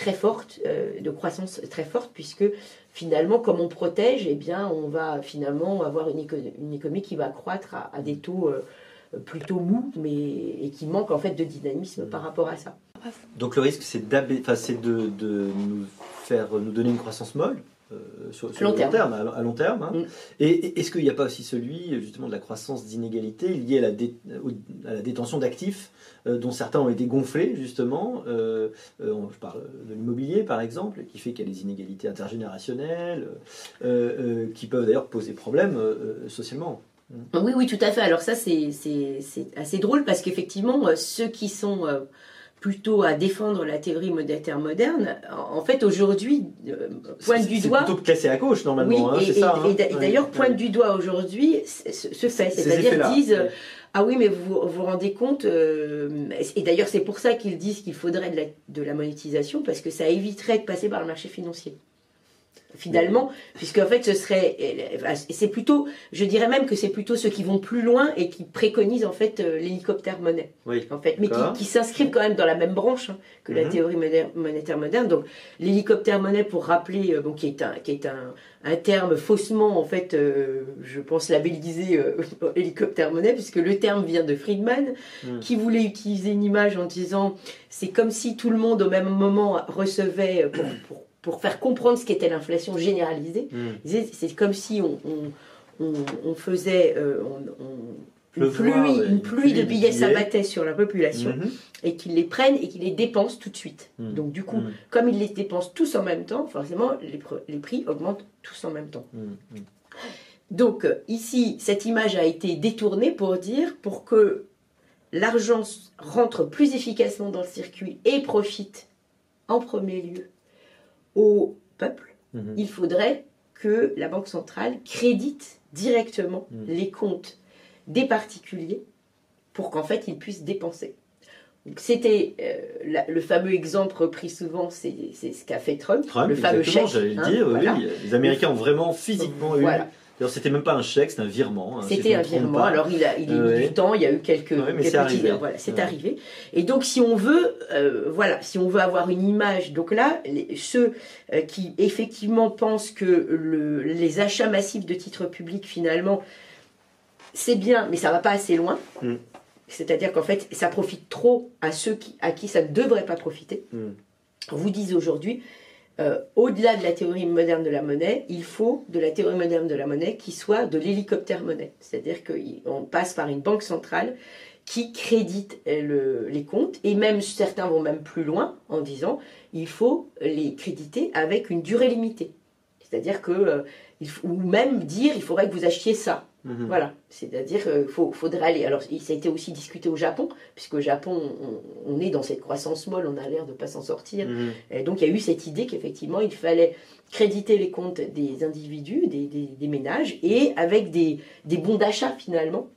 très forte, de croissance très forte, puisque finalement, comme on protège, eh bien, on va finalement avoir une, économie, qui va croître à, des taux euh, plutôt mous, mais et qui manque en fait de dynamisme par rapport à ça. Donc le risque, c'est de, de, nous faire nous donner une croissance molle euh, sur, long, terme. à, long terme. Hein. Mm. Et, est-ce qu'il n'y a pas aussi celui justement de la croissance d'inégalité liée à la, à la détention d'actifs euh, dont certains ont été gonflés justement euh, Je parle de l'immobilier par exemple, qui fait qu'il y a des inégalités intergénérationnelles, qui peuvent d'ailleurs poser problème socialement. Mm. Oui, oui, tout à fait. Alors ça, c'est assez drôle parce qu'effectivement, ceux qui sont plutôt à défendre la théorie monétaire moderne. En fait, aujourd'hui, euh, pointe du doigt. C'est plutôt classé à gauche normalement. Oui, hein, et, et, d'ailleurs, pointe du doigt aujourd'hui se fait. C'est-à-dire disent. Ah oui, mais vous vous rendez compte, euh, et d'ailleurs c'est pour ça qu'ils disent qu'il faudrait de la, de la monétisation, parce que ça éviterait de passer par le marché financier finalement, puisque en fait ce serait, c'est plutôt, je dirais même que c'est plutôt ceux qui vont plus loin et qui préconisent en fait euh, l'hélicoptère monnaie, oui. en fait, mais qui, s'inscrivent quand même dans la même branche hein, que la mhm. théorie monétaire moderne. Donc l'hélicoptère monnaie, pour rappeler, euh, bon, qui est un, qui est un, un terme faussement en fait, euh, je pense labellisé hélicoptère monnaie, puisque le terme vient de Friedman, mhm. qui voulait utiliser une image en disant, c'est comme si tout le monde au même moment recevait pour, pour pour faire comprendre ce qu'était l'inflation généralisée. Hmm. C'est comme si on, on, on, faisait, euh, une pluie, Pleuvoir, ouais, une pluie de billets s'abattait sur la population Mhm. et qu'ils les prennent et qu'ils les dépensent tout de suite. Mhm. Donc du coup, Mhm. comme ils les dépensent tous en même temps, forcément les, les prix augmentent tous en même temps. Donc ici, cette image a été détournée pour dire pour que l'argent rentre plus efficacement dans le circuit et profite en premier lieu au peuple, Mhm. il faudrait que la Banque centrale crédite directement Mm. les comptes des particuliers pour qu'en fait ils puissent dépenser. C'était euh, le fameux exemple repris souvent, c'est ce qu'a fait Trump, Trump, le fameux chèque. le hein, oui, voilà. Les Américains ont vraiment physiquement eu. Voilà. D'ailleurs, c'était même pas un chèque, c'était un virement. hein, C'était un virement. pas. Alors il a, il est Ouais. mis du temps. Il y a eu quelques, Ouais, quelques c'est arrivé. Voilà, c'est Ouais. arrivé. Et donc si on veut, euh, voilà, si on veut avoir une image, donc là, les- ceux euh, qui effectivement pensent que le- les achats massifs de titres publics finalement, c'est bien, mais ça va pas assez loin. Mm. C'est-à-dire qu'en fait, ça profite trop à ceux qui, à qui ça ne devrait pas profiter. Mm. Vous disent aujourd'hui, euh, au-delà de la théorie moderne de la monnaie, il faut de la théorie moderne de la monnaie qui soit de l'hélicoptère monnaie. C'est-à-dire qu'on passe par une banque centrale qui crédite euh, le- les comptes, et même certains vont même plus loin en disant il faut les créditer avec une durée limitée. C'est-à-dire que, euh, ou même dire il faudrait que vous achetiez ça. Mhm. Voilà, c'est-à-dire qu'il faut, faudrait aller. Alors, ça a été aussi discuté au Japon, puisque au Japon, on, on est dans cette croissance molle, on a l'air de ne pas s'en sortir. Mhm. Et donc, il y a eu cette idée qu'effectivement, il fallait créditer les comptes des individus, des, des- des ménages, et avec des, des bons d'achat finalement,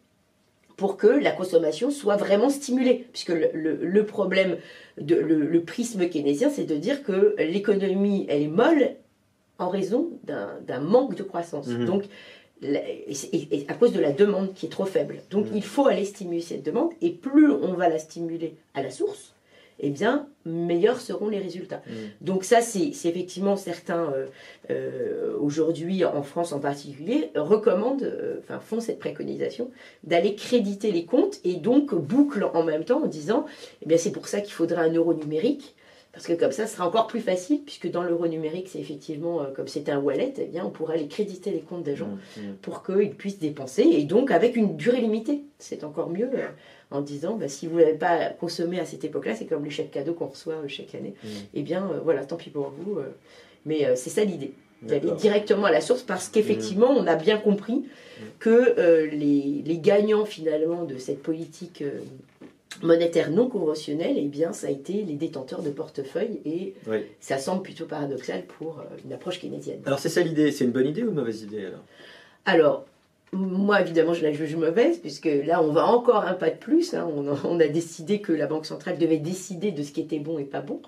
pour que la consommation soit vraiment stimulée. Puisque le, le- le problème, de, le, le prisme keynésien, c'est de dire que l'économie, elle est molle en raison d'un manque de croissance. Mhm. Donc, et, à cause de la demande qui est trop faible. Donc, Mhm. il faut aller stimuler cette demande, et plus on va la stimuler à la source, eh bien, meilleurs seront les résultats. Mhm. Donc ça, c'est effectivement certains, euh, euh, aujourd'hui en France en particulier, recommandent, euh, enfin font cette préconisation, d'aller créditer les comptes et donc bouclent en même temps en disant, eh bien c'est pour ça qu'il faudrait un euro numérique, parce que comme ça, ce sera encore plus facile, puisque dans l'euro numérique, c'est effectivement, euh, comme c'est un wallet, eh bien on pourrait aller créditer les comptes des gens Mhm. pour qu'ils puissent dépenser, et donc avec une durée limitée. C'est encore mieux euh, en disant, bah, si vous n'avez pas consommé à cette époque-là, c'est comme les chèques cadeaux qu'on reçoit euh, chaque année, Mhm. eh bien voilà, tant pis pour vous. mais c'est ça l'idée, d'aller directement à la source, parce qu'effectivement, on a bien compris que les, les gagnants finalement de cette politique euh, monétaire non conventionnelle, eh bien ça a été les détenteurs de portefeuille, et Oui. ça semble plutôt paradoxal pour euh, une approche keynésienne. Alors, c'est ça l'idée. C'est une bonne idée ou une mauvaise idée alors? Alors, moi, évidemment, je la juge mauvaise, puisque là, on va encore un pas de plus. hein. On, a, on a décidé que la Banque centrale devait décider de ce qui était bon et pas bon.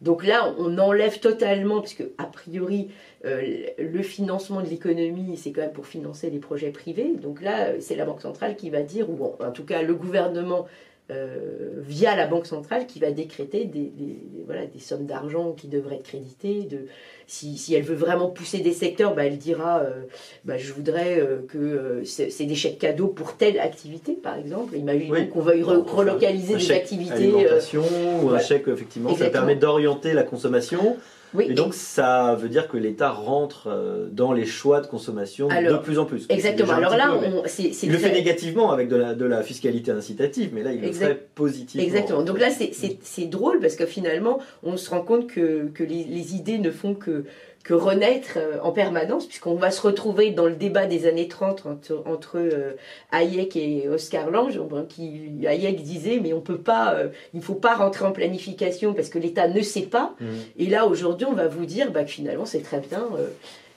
Donc là, on enlève totalement, puisque a priori, euh, le financement de l'économie, c'est quand même pour financer les projets privés. Donc là, c'est la Banque centrale qui va dire, ou en, en tout cas le gouvernement, euh, via la Banque centrale, qui va décréter des, des- des- voilà, des sommes d'argent qui devraient être créditées. De, si, si elle veut vraiment pousser des secteurs, bah, elle dira euh, bah, je voudrais euh, que c'est des chèques cadeaux pour telle activité, par exemple. Imaginons Oui. qu'on veuille re- relocaliser un des chèque activités. Alimentation ou un ouais. chèque, effectivement, ça permet d'orienter la consommation. Oui, Et donc, ça veut dire que l'État rentre euh, dans les choix de consommation Alors, de plus en plus. exactement. Alors là, peu, on- c'est c'est Il le fait négativement avec de la, de la fiscalité incitative, mais là, il le Exact- fait positivement. Exactement. Donc là, c'est- c'est c'est drôle parce que finalement, on se rend compte que, que les, les idées ne font que, que renaître euh, en permanence, puisqu'on va se retrouver dans le débat des années 30 entre, entre euh, Hayek et Oscar Lange, qui Hayek disait, mais on peut pas, euh, il faut pas rentrer en planification parce que l'État ne sait pas. Mhm. Et là, aujourd'hui, on va vous dire bah, que finalement, c'est très bien. euh,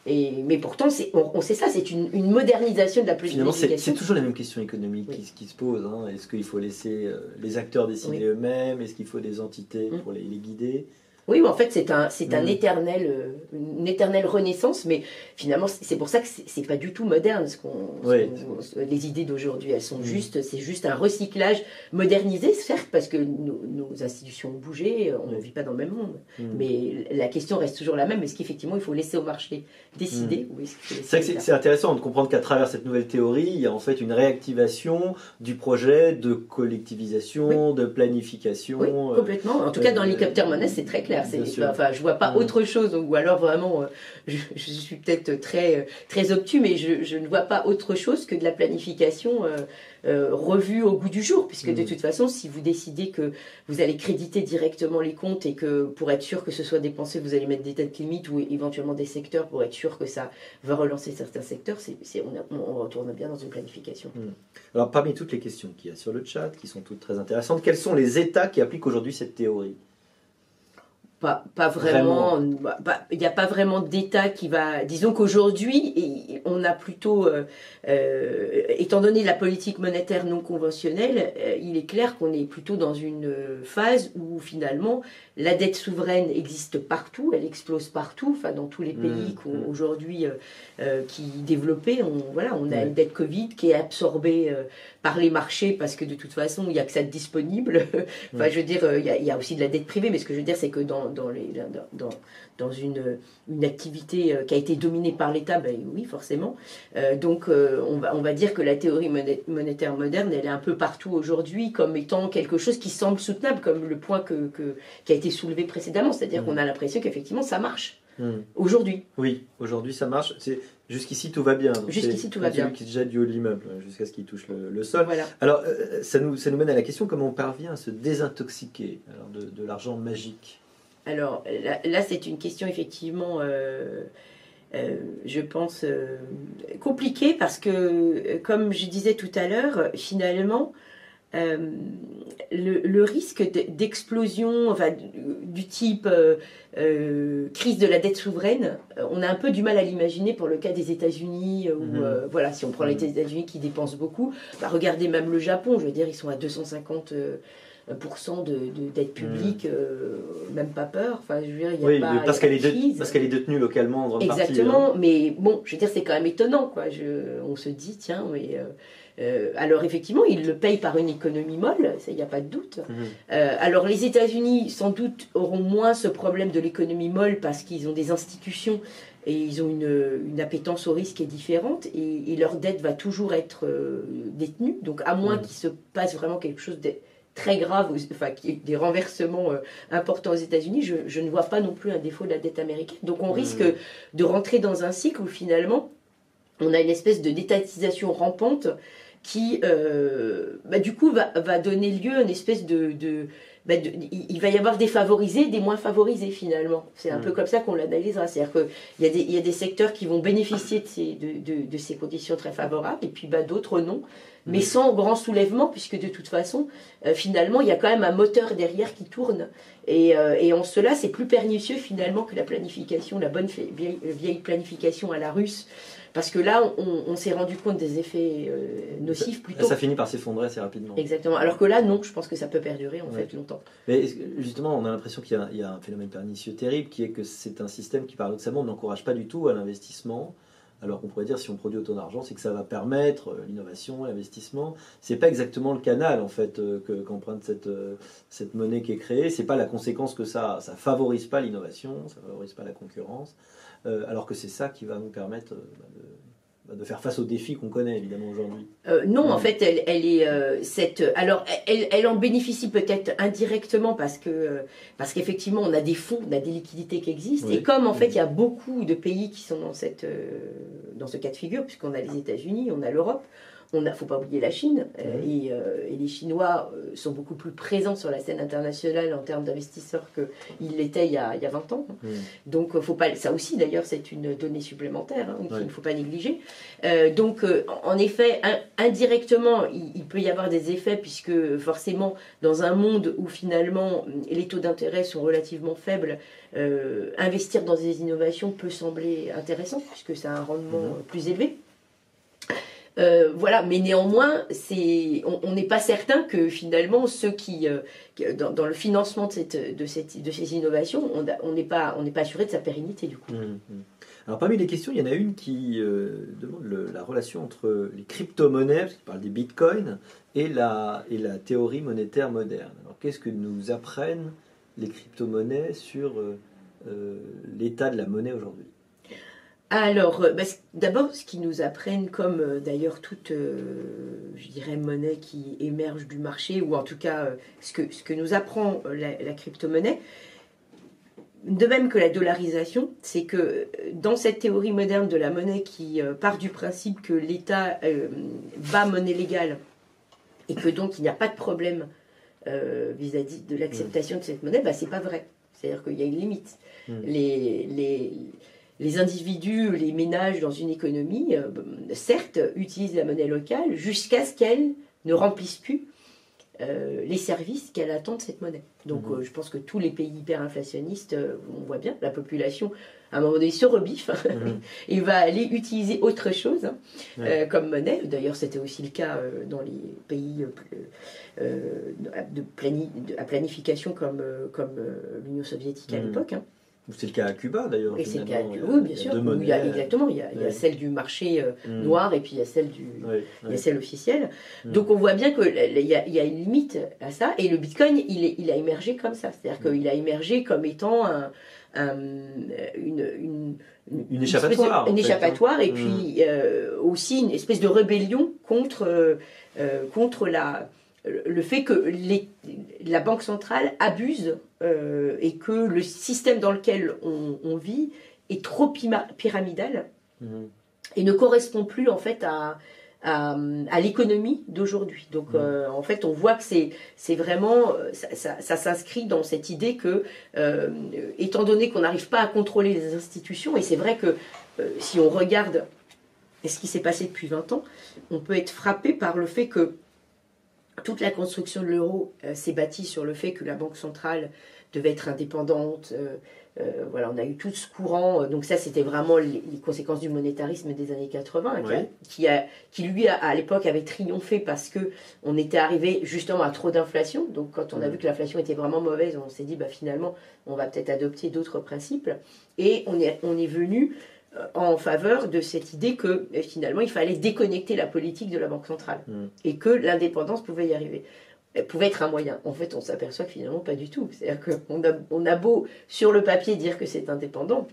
et, mais pourtant, on, on sait ça, c'est une, une modernisation de la Finalement, c'est planification. c'est toujours la même question économique Oui. qui, qui se pose. hein. Est-ce qu'il faut laisser les acteurs décider Oui. eux-mêmes? Est-ce qu'il faut des entités Mm. pour les, les guider? Oui, en fait, c'est un, c'est un Mm. éternel, euh, une éternelle renaissance, mais finalement, c'est pour ça que c'est pas du tout moderne. Ce qu'on, Oui. les idées d'aujourd'hui, elles sont Mm. juste, c'est juste un recyclage modernisé, certes, parce que nos, nos institutions ont bougé, on ne Mm. vit pas dans le même monde. Mm. Mais la question reste toujours la même est-ce qu'effectivement, il faut laisser au marché décider ou est-ce. C'est intéressant de comprendre qu'à travers cette nouvelle théorie, il y a en fait une réactivation du projet de collectivisation, de planification. Oui, euh, complètement. En tout cas, dans l'hélicoptère monnaie, c'est très clair. Clair. enfin, je vois pas mm. autre chose. ou alors vraiment, je, suis peut-être très très obtus, mais je, ne vois pas autre chose que de la planification euh, revue au goût du jour, puisque de mm. toute façon, si vous décidez que vous allez créditer directement les comptes et que pour être sûr que ce soit dépensé, vous allez mettre des têtes limites ou éventuellement des secteurs pour être sûr que ça va relancer certains secteurs, c'est, on, on, retourne bien dans une planification. Mm. Alors parmi toutes les questions qu'il y a sur le chat, qui sont toutes très intéressantes, quels sont les États qui appliquent aujourd'hui cette théorie? Pas, vraiment. Il n'y a pas vraiment d'État qui va. Disons qu'aujourd'hui, on a plutôt, euh, euh, étant donné la politique monétaire non conventionnelle, euh, il est clair qu'on est plutôt dans une phase où finalement la dette souveraine existe partout, elle explose partout, enfin dans tous les pays mmh. aujourd'hui qui développés. On, voilà, on a une dette Covid qui est absorbée par les marchés parce que de toute façon, il n'y a que ça de disponible. enfin, je veux dire, il y, a, aussi de la dette privée, mais ce que je veux dire, c'est que dans dans, les, dans, dans une, une, activité euh, qui a été dominée par l'État, ben oui, forcément. Euh, donc, euh, on, va, on va dire que la théorie monétaire moderne, elle est un peu partout aujourd'hui comme étant quelque chose qui semble soutenable, comme le point que, que qui a été soulevé précédemment. C'est-à-dire mmh. qu'on a l'impression qu'effectivement, ça marche. Mmh. Aujourd'hui. Oui, aujourd'hui ça marche. Jusqu'ici tout va bien. Jusqu'ici tout va bien. qui se jette du haut de l'immeuble jusqu'à ce qu'il touche le, sol. Voilà. Alors ça nous ça nous mène à la question comment on parvient à se désintoxiquer alors, de, de l'argent magique? Alors là, c'est une question effectivement, euh, euh, je pense, euh, compliquée parce que, comme je disais tout à l'heure, finalement, le, risque d'explosion enfin, du type crise de la dette souveraine, on a un peu du mal à l'imaginer pour le cas des États-Unis. Mhm. voilà, si on prend les mhm. États-Unis qui dépensent beaucoup, bah, regardez même le Japon, je veux dire, ils sont à 250 de, de dette publique, euh, même pas peur. Enfin, je veux dire, y a oui, pas, parce qu'elle est, parce qu'elle est détenue localement en grande Exactement, hein. mais bon, je veux dire, c'est quand même étonnant, quoi. Je, on se dit, tiens, mais. Euh, euh, alors effectivement, ils le payent par une économie molle, il n'y a pas de doute. Mhm. alors les États-Unis, sans doute, auront moins ce problème de l'économie molle parce qu'ils ont des institutions et ils ont une, une, appétence au risque qui est différente et, leur dette va toujours être détenue. Donc à moins mhm. qu'il se passe vraiment quelque chose de très grave, enfin, des renversements euh, importants aux États-Unis, je, ne vois pas non plus un défaut de la dette américaine. Donc on hmm. risque de rentrer dans un cycle où finalement on a une espèce de détatisation rampante qui, euh, bah, du coup, va, donner lieu à une espèce de, bah, il va y avoir des favorisés, des moins favorisés finalement. C'est un hmm. peu comme ça qu'on l'analysera. C'est-à-dire qu'il y, y, a des secteurs qui vont bénéficier de ces, de, de, ces conditions très favorables et puis bah, d'autres non mais sans grand soulèvement, puisque de toute façon, euh, finalement, il y a quand même un moteur derrière qui tourne. Et, euh, et en cela, c'est plus pernicieux finalement que la planification, la bonne vieille, planification à la russe. Parce que là, on, s'est rendu compte des effets euh, nocifs plutôt. Ça finit par s'effondrer assez rapidement. Exactement. Alors que là, non, je pense que ça peut perdurer en fait longtemps. Mais justement, on a l'impression qu'il y, y, a un phénomène pernicieux terrible qui est que c'est un système qui, paradoxalement, n'encourage pas du tout à l'investissement alors qu'on pourrait dire si on produit autant d'argent, c'est que ça va permettre euh, l'innovation, l'investissement. C'est pas exactement le canal en fait euh, que qu'emprunte cette euh, cette monnaie qui est créée. C'est pas la conséquence que ça ça favorise pas l'innovation, ça favorise pas la concurrence, alors que c'est ça qui va nous permettre bah, de bah, de faire face aux défis qu'on connaît évidemment aujourd'hui. Euh, non, en fait, elle, elle est euh, cette. Alors, elle, elle en bénéficie peut-être indirectement parce que euh, parce qu'effectivement, on a des fonds, on a des liquidités qui existent. Et comme en fait, il y a beaucoup de pays qui sont dans cette dans ce cas de figure, puisqu'on a les États-Unis, on a l'Europe, on ne faut pas oublier la Chine, euh, euh, et, les Chinois euh, sont beaucoup plus présents sur la scène internationale en termes d'investisseurs qu'ils l'étaient il, y a 20 ans. Donc, faut pas, ça aussi, d'ailleurs, c'est une donnée supplémentaire hein, qu'il ne faut pas négliger. donc, en effet, indirectement, il, peut y avoir des effets, puisque forcément, dans un monde où finalement les taux d'intérêt sont relativement faibles, investir dans des innovations peut sembler intéressant, puisque ça a un rendement mmh. plus élevé. Euh, voilà, mais néanmoins, on n'est pas certain que finalement ceux qui, euh, dans, le financement de, ces innovations, on n'est pas, assuré de sa pérennité du coup. Mmh, mmh. Alors parmi les questions, il y en a une qui euh, demande la relation entre les crypto-monnaies, parce qu'il parle des bitcoins, et la, et la théorie monétaire moderne. Alors qu'est-ce que nous apprennent les crypto-monnaies sur l'état de la monnaie aujourd'hui? Alors, euh, bah, d'abord, ce qu'ils nous apprennent, comme euh, d'ailleurs toute, euh, je dirais, monnaie qui émerge du marché, ou en tout cas ce, que, ce que nous apprend la, crypto-monnaie, de même que la dollarisation, c'est que dans cette théorie moderne de la monnaie qui part du principe que l'État bat monnaie légale et que donc il n'y a pas de problème vis-à-vis de l'acceptation de cette monnaie, bah, c'est pas vrai. C'est-à-dire qu'il y a une limite. Les, les, les, individus, les ménages dans une économie, euh, certes, utilisent la monnaie locale jusqu'à ce qu'elle ne remplisse plus euh, les services qu'elle attend de cette monnaie. Donc hmm. euh, je pense que tous les pays hyperinflationnistes, on voit bien, la population, à un moment donné, se rebiffe et va aller utiliser autre chose hein, comme monnaie. D'ailleurs, c'était aussi le cas dans les pays de, à planification comme, comme l'Union soviétique à l'époque. Hein. C'est le cas à Cuba d'ailleurs. c'est le cas à Cuba, oui, bien sûr. Il y a, exactement, il y a, celle du marché euh, mm. noir et puis il y a celle, du, il y a celle officielle. Mm. Donc on voit bien qu'il y, a, il y a une limite à ça. Et le Bitcoin, il, est, il a émergé comme ça. C'est-à-dire mm. qu'il a émergé comme étant un, une, une, une, échappatoire. une échappatoire et puis euh, aussi une espèce de rébellion contre, euh, contre la le fait que la Banque centrale abuse euh, et que le système dans lequel on, vit est trop pyramidal mhm. et ne correspond plus en fait à, à, l'économie d'aujourd'hui. Donc mhm. euh, en fait on voit que c'est vraiment, ça, s'inscrit dans cette idée que, euh, étant donné qu'on n'arrive pas à contrôler les institutions, et c'est vrai que si on regarde ce qui s'est passé depuis 20 ans, on peut être frappé par le fait que toute la construction de l'euro euh, s'est bâtie sur le fait que la Banque centrale devait être indépendante. Euh, euh, voilà, on a eu tout ce courant. donc ça, c'était vraiment les, conséquences du monétarisme des années 80, qui, a, qui, lui, à, l'époque, avait triomphé parce que on était arrivé justement à trop d'inflation. Donc quand on a vu que l'inflation était vraiment mauvaise, on s'est dit, bah, finalement, on va peut-être adopter d'autres principes. Et on est, on est venu en faveur de cette idée que euh, finalement il fallait déconnecter la politique de la Banque centrale mm. et que l'indépendance pouvait y arriver. Elle pouvait être un moyen. En fait, on s'aperçoit que finalement pas du tout. C'est-à-dire qu'on a, on a beau sur le papier dire que c'est indépendant,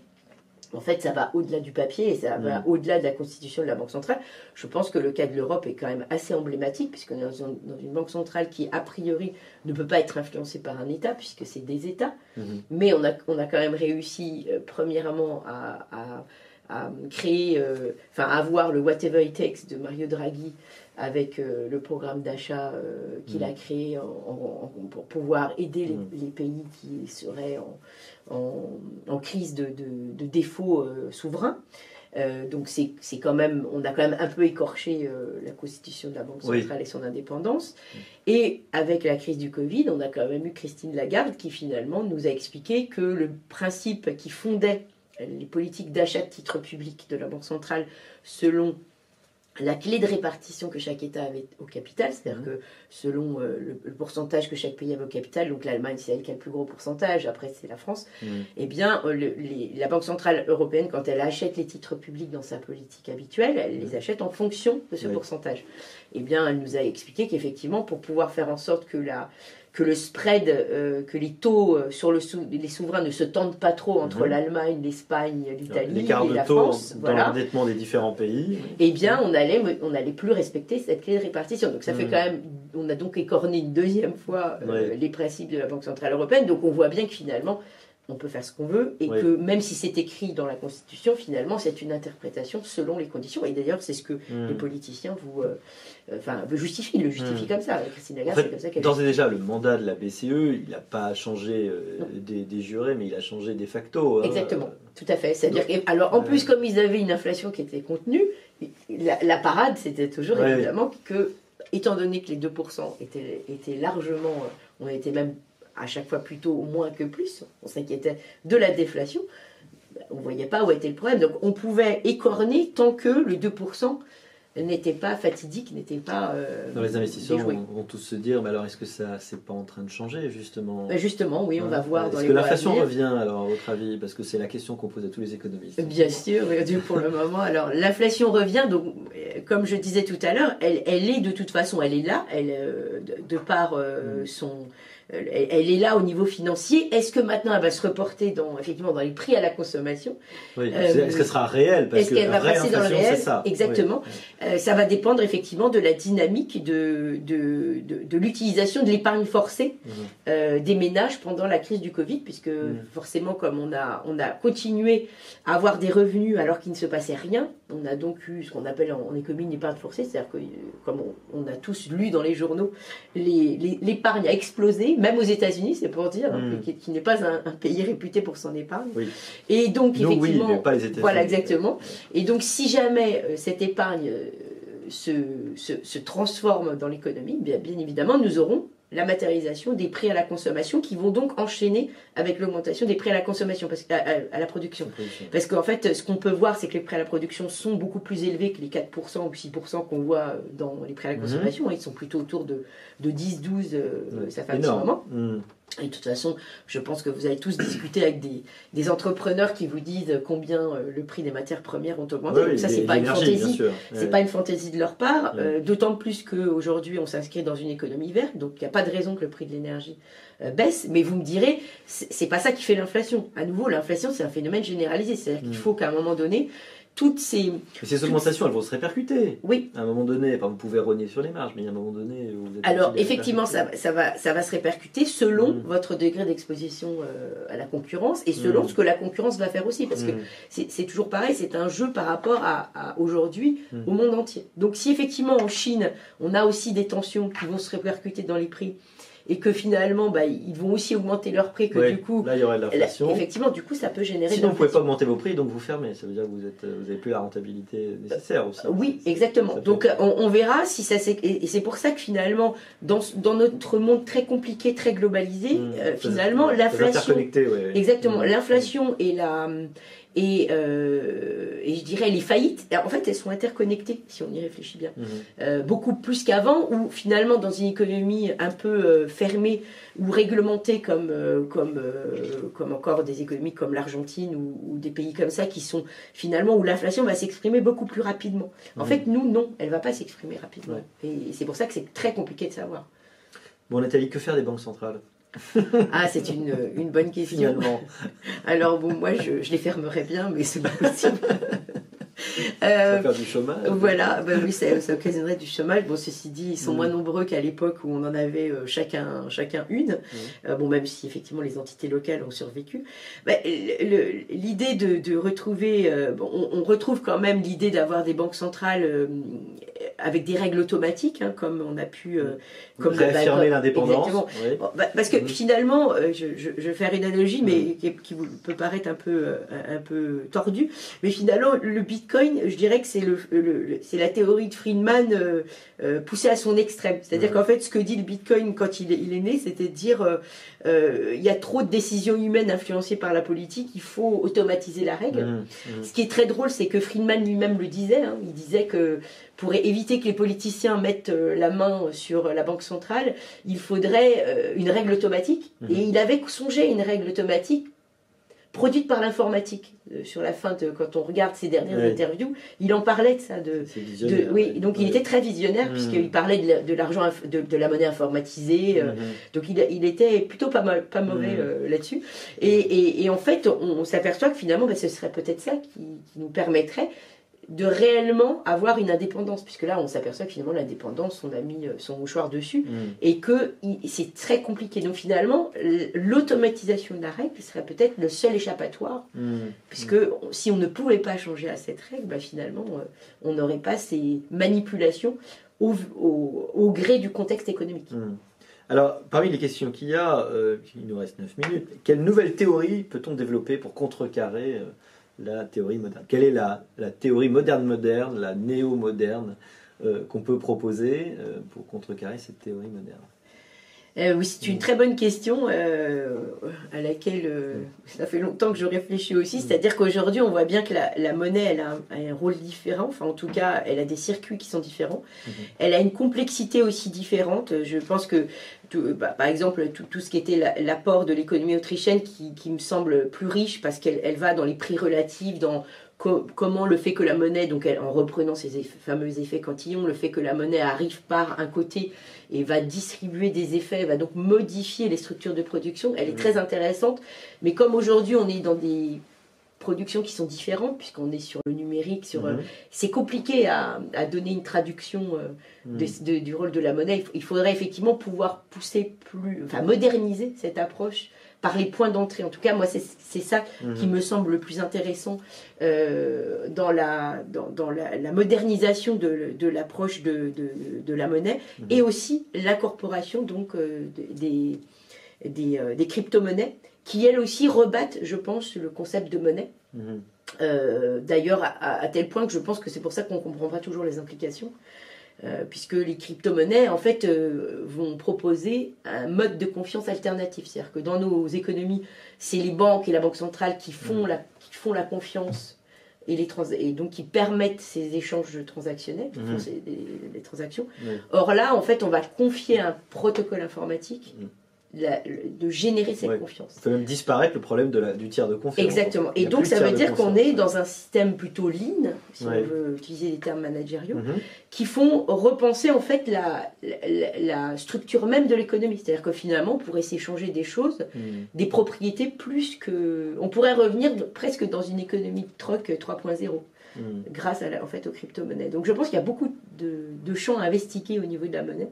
en fait, ça va au-delà du papier et ça va mm. au-delà de la constitution de la Banque centrale. Je pense que le cas de l'Europe est quand même assez emblématique, puisque dans une, dans une, banque centrale qui, a priori, ne peut pas être influencée par un État, puisque c'est des États. Mm-hmm. Mais on a, on a quand même réussi, euh, premièrement, à à créer, euh, enfin avoir le Whatever It Takes de Mario Draghi avec euh, le programme d'achat euh, qu'il a mm. créé pour pouvoir aider les, mm. pays qui seraient en, crise de, de, défaut souverain. donc c'est quand même, on a quand même un peu écorché la constitution de la Banque centrale et son indépendance. Mm. Et avec la crise du Covid, on a quand même eu Christine Lagarde qui finalement nous a expliqué que le principe qui fondait les politiques d'achat de titres publics de la Banque centrale selon la clé de répartition que chaque État avait au capital, c'est-à-dire mmh. que selon euh, le, pourcentage que chaque pays avait au capital, donc l'Allemagne c'est elle qui a le plus gros pourcentage, après c'est la France, mmh. eh bien euh, la Banque Centrale Européenne, quand elle achète les titres publics dans sa politique habituelle, elle les mmh. achète en fonction de ce pourcentage. Eh bien elle nous a expliqué qu'effectivement pour pouvoir faire en sorte que la, que le spread, euh, que les taux euh, sur le les souverains ne se tendent pas trop entre mhm. l'Allemagne, l'Espagne, l'Italie et la France. Dans l'endettement des différents pays. Eh bien, on allait, on allait plus respecter cette clé de répartition. Donc ça fait mhm. quand même, on a donc écorné une deuxième fois euh, les principes de la Banque centrale européenne. Donc on voit bien que finalement, on peut faire ce qu'on veut et que même si c'est écrit dans la Constitution, finalement, c'est une interprétation selon les conditions. Et d'ailleurs, c'est ce que hmm. les politiciens vous, euh, euh, enfin, justifient, le justifient hmm. comme ça. Christine Lagarde, c'est comme ça qu'elle. D'ores et déjà, le mandat de la BCE, il n'a pas changé euh, des, jurés, mais il a changé de facto. Hein. Exactement, tout à fait. C'est-à-dire, alors en plus, comme ils avaient une inflation qui était contenue, la, parade, c'était toujours évidemment que, étant donné que les 2% étaient, étaient largement, on était même à chaque fois plutôt moins que plus. On s'inquiétait de la déflation. On ne voyait pas où était le problème. Donc on pouvait écorner tant que le 2% n'était pas fatidique, n'était pas. Euh, Dans les investisseurs vont, tous se dire, mais alors est-ce que ça c'est pas en train de changer justement? Ben, Justement, oui, on va voir. Est-ce que l'inflation revient alors à votre avis? Parce que c'est la question qu'on pose à tous les économistes. Bien sûr, pour le moment. Alors l'inflation revient, donc euh, comme je disais tout à l'heure, elle, elle, est de toute façon, elle est là, elle, euh, de, par mm. son elle est là au niveau financier. Est-ce que maintenant elle va se reporter dans, effectivement, dans les prix à la consommation oui. Est-ce qu'elle sera réelle Est-ce qu'elle va passer dans le réel ça. Exactement. ça va dépendre effectivement de la dynamique de, de, de, l'utilisation de l'épargne forcée mhm. des ménages pendant la crise du Covid, puisque mhm. forcément, comme on a, on a continué à avoir des revenus alors qu'il ne se passait rien, on a donc eu ce qu'on appelle en, économie une épargne forcée, c'est-à-dire que, comme on, a tous lu dans les journaux, l'épargne a explosé, même aux États-Unis, c'est pour dire, hein, hmm. qui, n'est pas un, pays réputé pour son épargne. Et donc, effectivement, pas les voilà, exactement. Et donc, si jamais euh, cette épargne euh, se, se, transforme dans l'économie, bien, bien évidemment, nous aurons la matérialisation des prix à la consommation qui vont donc enchaîner avec l'augmentation des prix à la consommation, parce, à, la production. Parce qu'en fait, ce qu'on peut voir, c'est que les prix à la production sont beaucoup plus élevés que les 4% ou 6% qu'on voit dans les prix à la mhm. consommation. Ils sont plutôt autour de, de 10, 12, euh, ça fait un petit moment. Mhm. Et de toute façon, je pense que vous avez tous discuté avec des, des entrepreneurs qui vous disent combien euh, le prix des matières premières ont augmenté. Donc ça, c'est pas une fantaisie. C'est pas une fantaisie de leur part. Euh, d'autant plus qu'aujourd'hui, on s'inscrit dans une économie verte, donc il n'y a pas de raison que le prix de l'énergie euh, baisse. Mais vous me direz, c'est pas ça qui fait l'inflation. À nouveau, l'inflation, c'est un phénomène généralisé. C'est-à-dire qu'il mm. faut qu'à un moment donné, toutes ces. ces augmentations, elles vont se répercuter. Oui. À un moment donné, vous pouvez rogner sur les marges, mais à un moment donné, vous êtes Alors, effectivement, ça, ça, va, ça va se répercuter selon mm. votre degré d'exposition euh, à la concurrence et selon mm. ce que la concurrence va faire aussi. Parce que mm. c'est toujours pareil, c'est un jeu par rapport à, aujourd'hui au monde entier. Donc, si effectivement en Chine, on a aussi des tensions qui vont se répercuter dans les prix et que finalement, bah, ils vont aussi augmenter leurs prix, que du coup, là il y aurait de l'inflation. Effectivement, du coup, ça peut générer. Sinon, vous ne pouvez pas augmenter vos prix, donc vous fermez. Ça veut dire que vous êtes, vous n'avez plus la rentabilité nécessaire aussi. Oui, exactement. Donc on, verra si ça et c'est pour ça que finalement, dans, dans notre monde très compliqué, très globalisé, mmh. euh, finalement, l'inflation. Ouais. Exactement, mmh. l'inflation et la et, euh, et, je dirais les faillites, en fait, elles sont interconnectées, si on y réfléchit bien. Mhm. Euh, beaucoup plus qu'avant, où finalement, dans une économie un peu euh, fermée ou réglementée, comme, comme, comme encore des économies comme l'Argentine ou, des pays comme ça, qui sont finalement où l'inflation va s'exprimer beaucoup plus rapidement. En mhm. fait, nous, non, elle ne va pas s'exprimer rapidement. Et c'est pour ça que c'est très compliqué de savoir. Bon, Nathalie, que faire des banques centrales? Ah, c'est une, une, bonne question. Alors, bon, moi, je, les fermerais bien, mais c'est pas possible. ça fait du chômage. Voilà, bah oui, ça, occasionnerait du chômage. Bon, ceci dit, ils sont mm. moins nombreux qu'à l'époque où on en avait euh, chacun, chacun une. Mm. Euh, bon, même si effectivement les entités locales ont survécu. Bah, l'idée de, de, retrouver, euh, bon, on, retrouve quand même l'idée d'avoir des banques centrales avec des règles automatiques, hein, comme on a pu. Euh, comme Réaffirmer l'indépendance. Bah, parce que mm. finalement, euh, je, je, je, vais faire une analogie, mais mm. qui, qui, peut paraître un peu, euh, un peu tordue. Mais finalement, le bitcoin, je dirais que c'est le, le, c'est la théorie de Friedman poussée à son extrême. C'est-à-dire qu'en fait, ce que dit le bitcoin quand il est, il est né, c'était de dire il y a trop de décisions humaines influencées par la politique, il faut automatiser la règle. Ce qui est très drôle, c'est que Friedman lui-même le disait. Hein, il disait que pour éviter que les politiciens mettent euh, la main sur la Banque centrale, il faudrait euh, une règle automatique. Mhm. Et il avait songé une règle automatique produite par l'informatique. Euh, sur la fin, de, quand on regarde ses dernières interviews, il en parlait de ça. De, oui, donc il était très visionnaire mhm. puisqu'il parlait de l'argent, de, la monnaie informatisée. Mhm. donc il, il, était plutôt pas, mal, pas mauvais là-dessus. Et, et, en fait, on, s'aperçoit que finalement, ben, ce serait peut-être ça qui, qui, nous permettrait de réellement avoir une indépendance, puisque là on s'aperçoit que finalement l'indépendance, on a mis euh, son mouchoir dessus, mm. et que c'est très compliqué. Donc finalement, l'automatisation de la règle serait peut-être le seul échappatoire, mm. puisque si on ne pouvait pas changer à cette règle, bah, finalement euh, on n'aurait pas ces manipulations au, gré du contexte économique. Mm. Alors, parmi les questions qu'il y a, euh, il nous reste 9 minutes, quelle nouvelle théorie peut-on développer pour contrecarrer la théorie moderne. Quelle est la, théorie moderne-moderne, la néo-moderne euh, qu'on peut proposer euh, pour contrecarrer cette théorie moderne? Euh, oui, c'est une très bonne question à laquelle ça fait longtemps que je réfléchis aussi. Mm. C'est-à-dire qu'aujourd'hui, on voit bien que la, monnaie, elle a un, rôle différent. Enfin, en tout cas, elle a des circuits qui sont différents. Mm-hmm. Elle a une complexité aussi différente. Je pense que bah, par exemple, tout, ce qui était l'apport de l'économie autrichienne qui, me semble plus riche parce qu'elle va dans les prix relatifs, dans comment le fait que la monnaie, donc en reprenant ces fameux effets cantillons, le fait que la monnaie arrive par un côté et va distribuer des effets, va donc modifier les structures de production, elle est très intéressante. Mais comme aujourd'hui on est dans des productions qui sont différentes, puisqu'on est sur le numérique, sur, mhm. c'est compliqué à, donner une traduction euh, mhm. du rôle de la monnaie. Il faudrait effectivement pouvoir pousser plus, enfin moderniser cette approche par les points d'entrée. En tout cas, moi, c'est ça qui mhm. me semble le plus intéressant euh, dans, la, dans, la, modernisation de, de l'approche de, de, la monnaie mhm. et aussi l'incorporation donc euh, des, des, euh, des crypto-monnaies qui, elles aussi, rebattent, je pense, le concept de monnaie. Mhm. D'ailleurs, à, à, tel point que je pense que c'est pour ça qu'on ne comprend pas toujours les implications. Euh, puisque les crypto-monnaies, en fait, euh, vont proposer un mode de confiance alternatif. C'est-à-dire que dans nos économies, c'est les banques et la Banque centrale qui font, mm. la, qui font la confiance et, les et donc qui permettent ces échanges transactionnels, mm. les, transactions. Or là, en fait, on va confier un protocole informatique. Mm de générer cette confiance. Ça fait même disparaître le problème de la, du tiers de confiance. Exactement. Et donc ça veut dire qu'on est dans un système plutôt lean, si on veut utiliser les termes managériaux, mhm. qui font repenser en fait la, la, structure même de l'économie. C'est-à-dire que finalement on pourrait s'échanger des choses, mhm. des propriétés plus que... On pourrait revenir presque dans une économie de troc 3.0. Mhm. grâce à en fait, aux crypto-monnaies. Donc je pense qu'il y a beaucoup de, de, champs à investiguer au niveau de la monnaie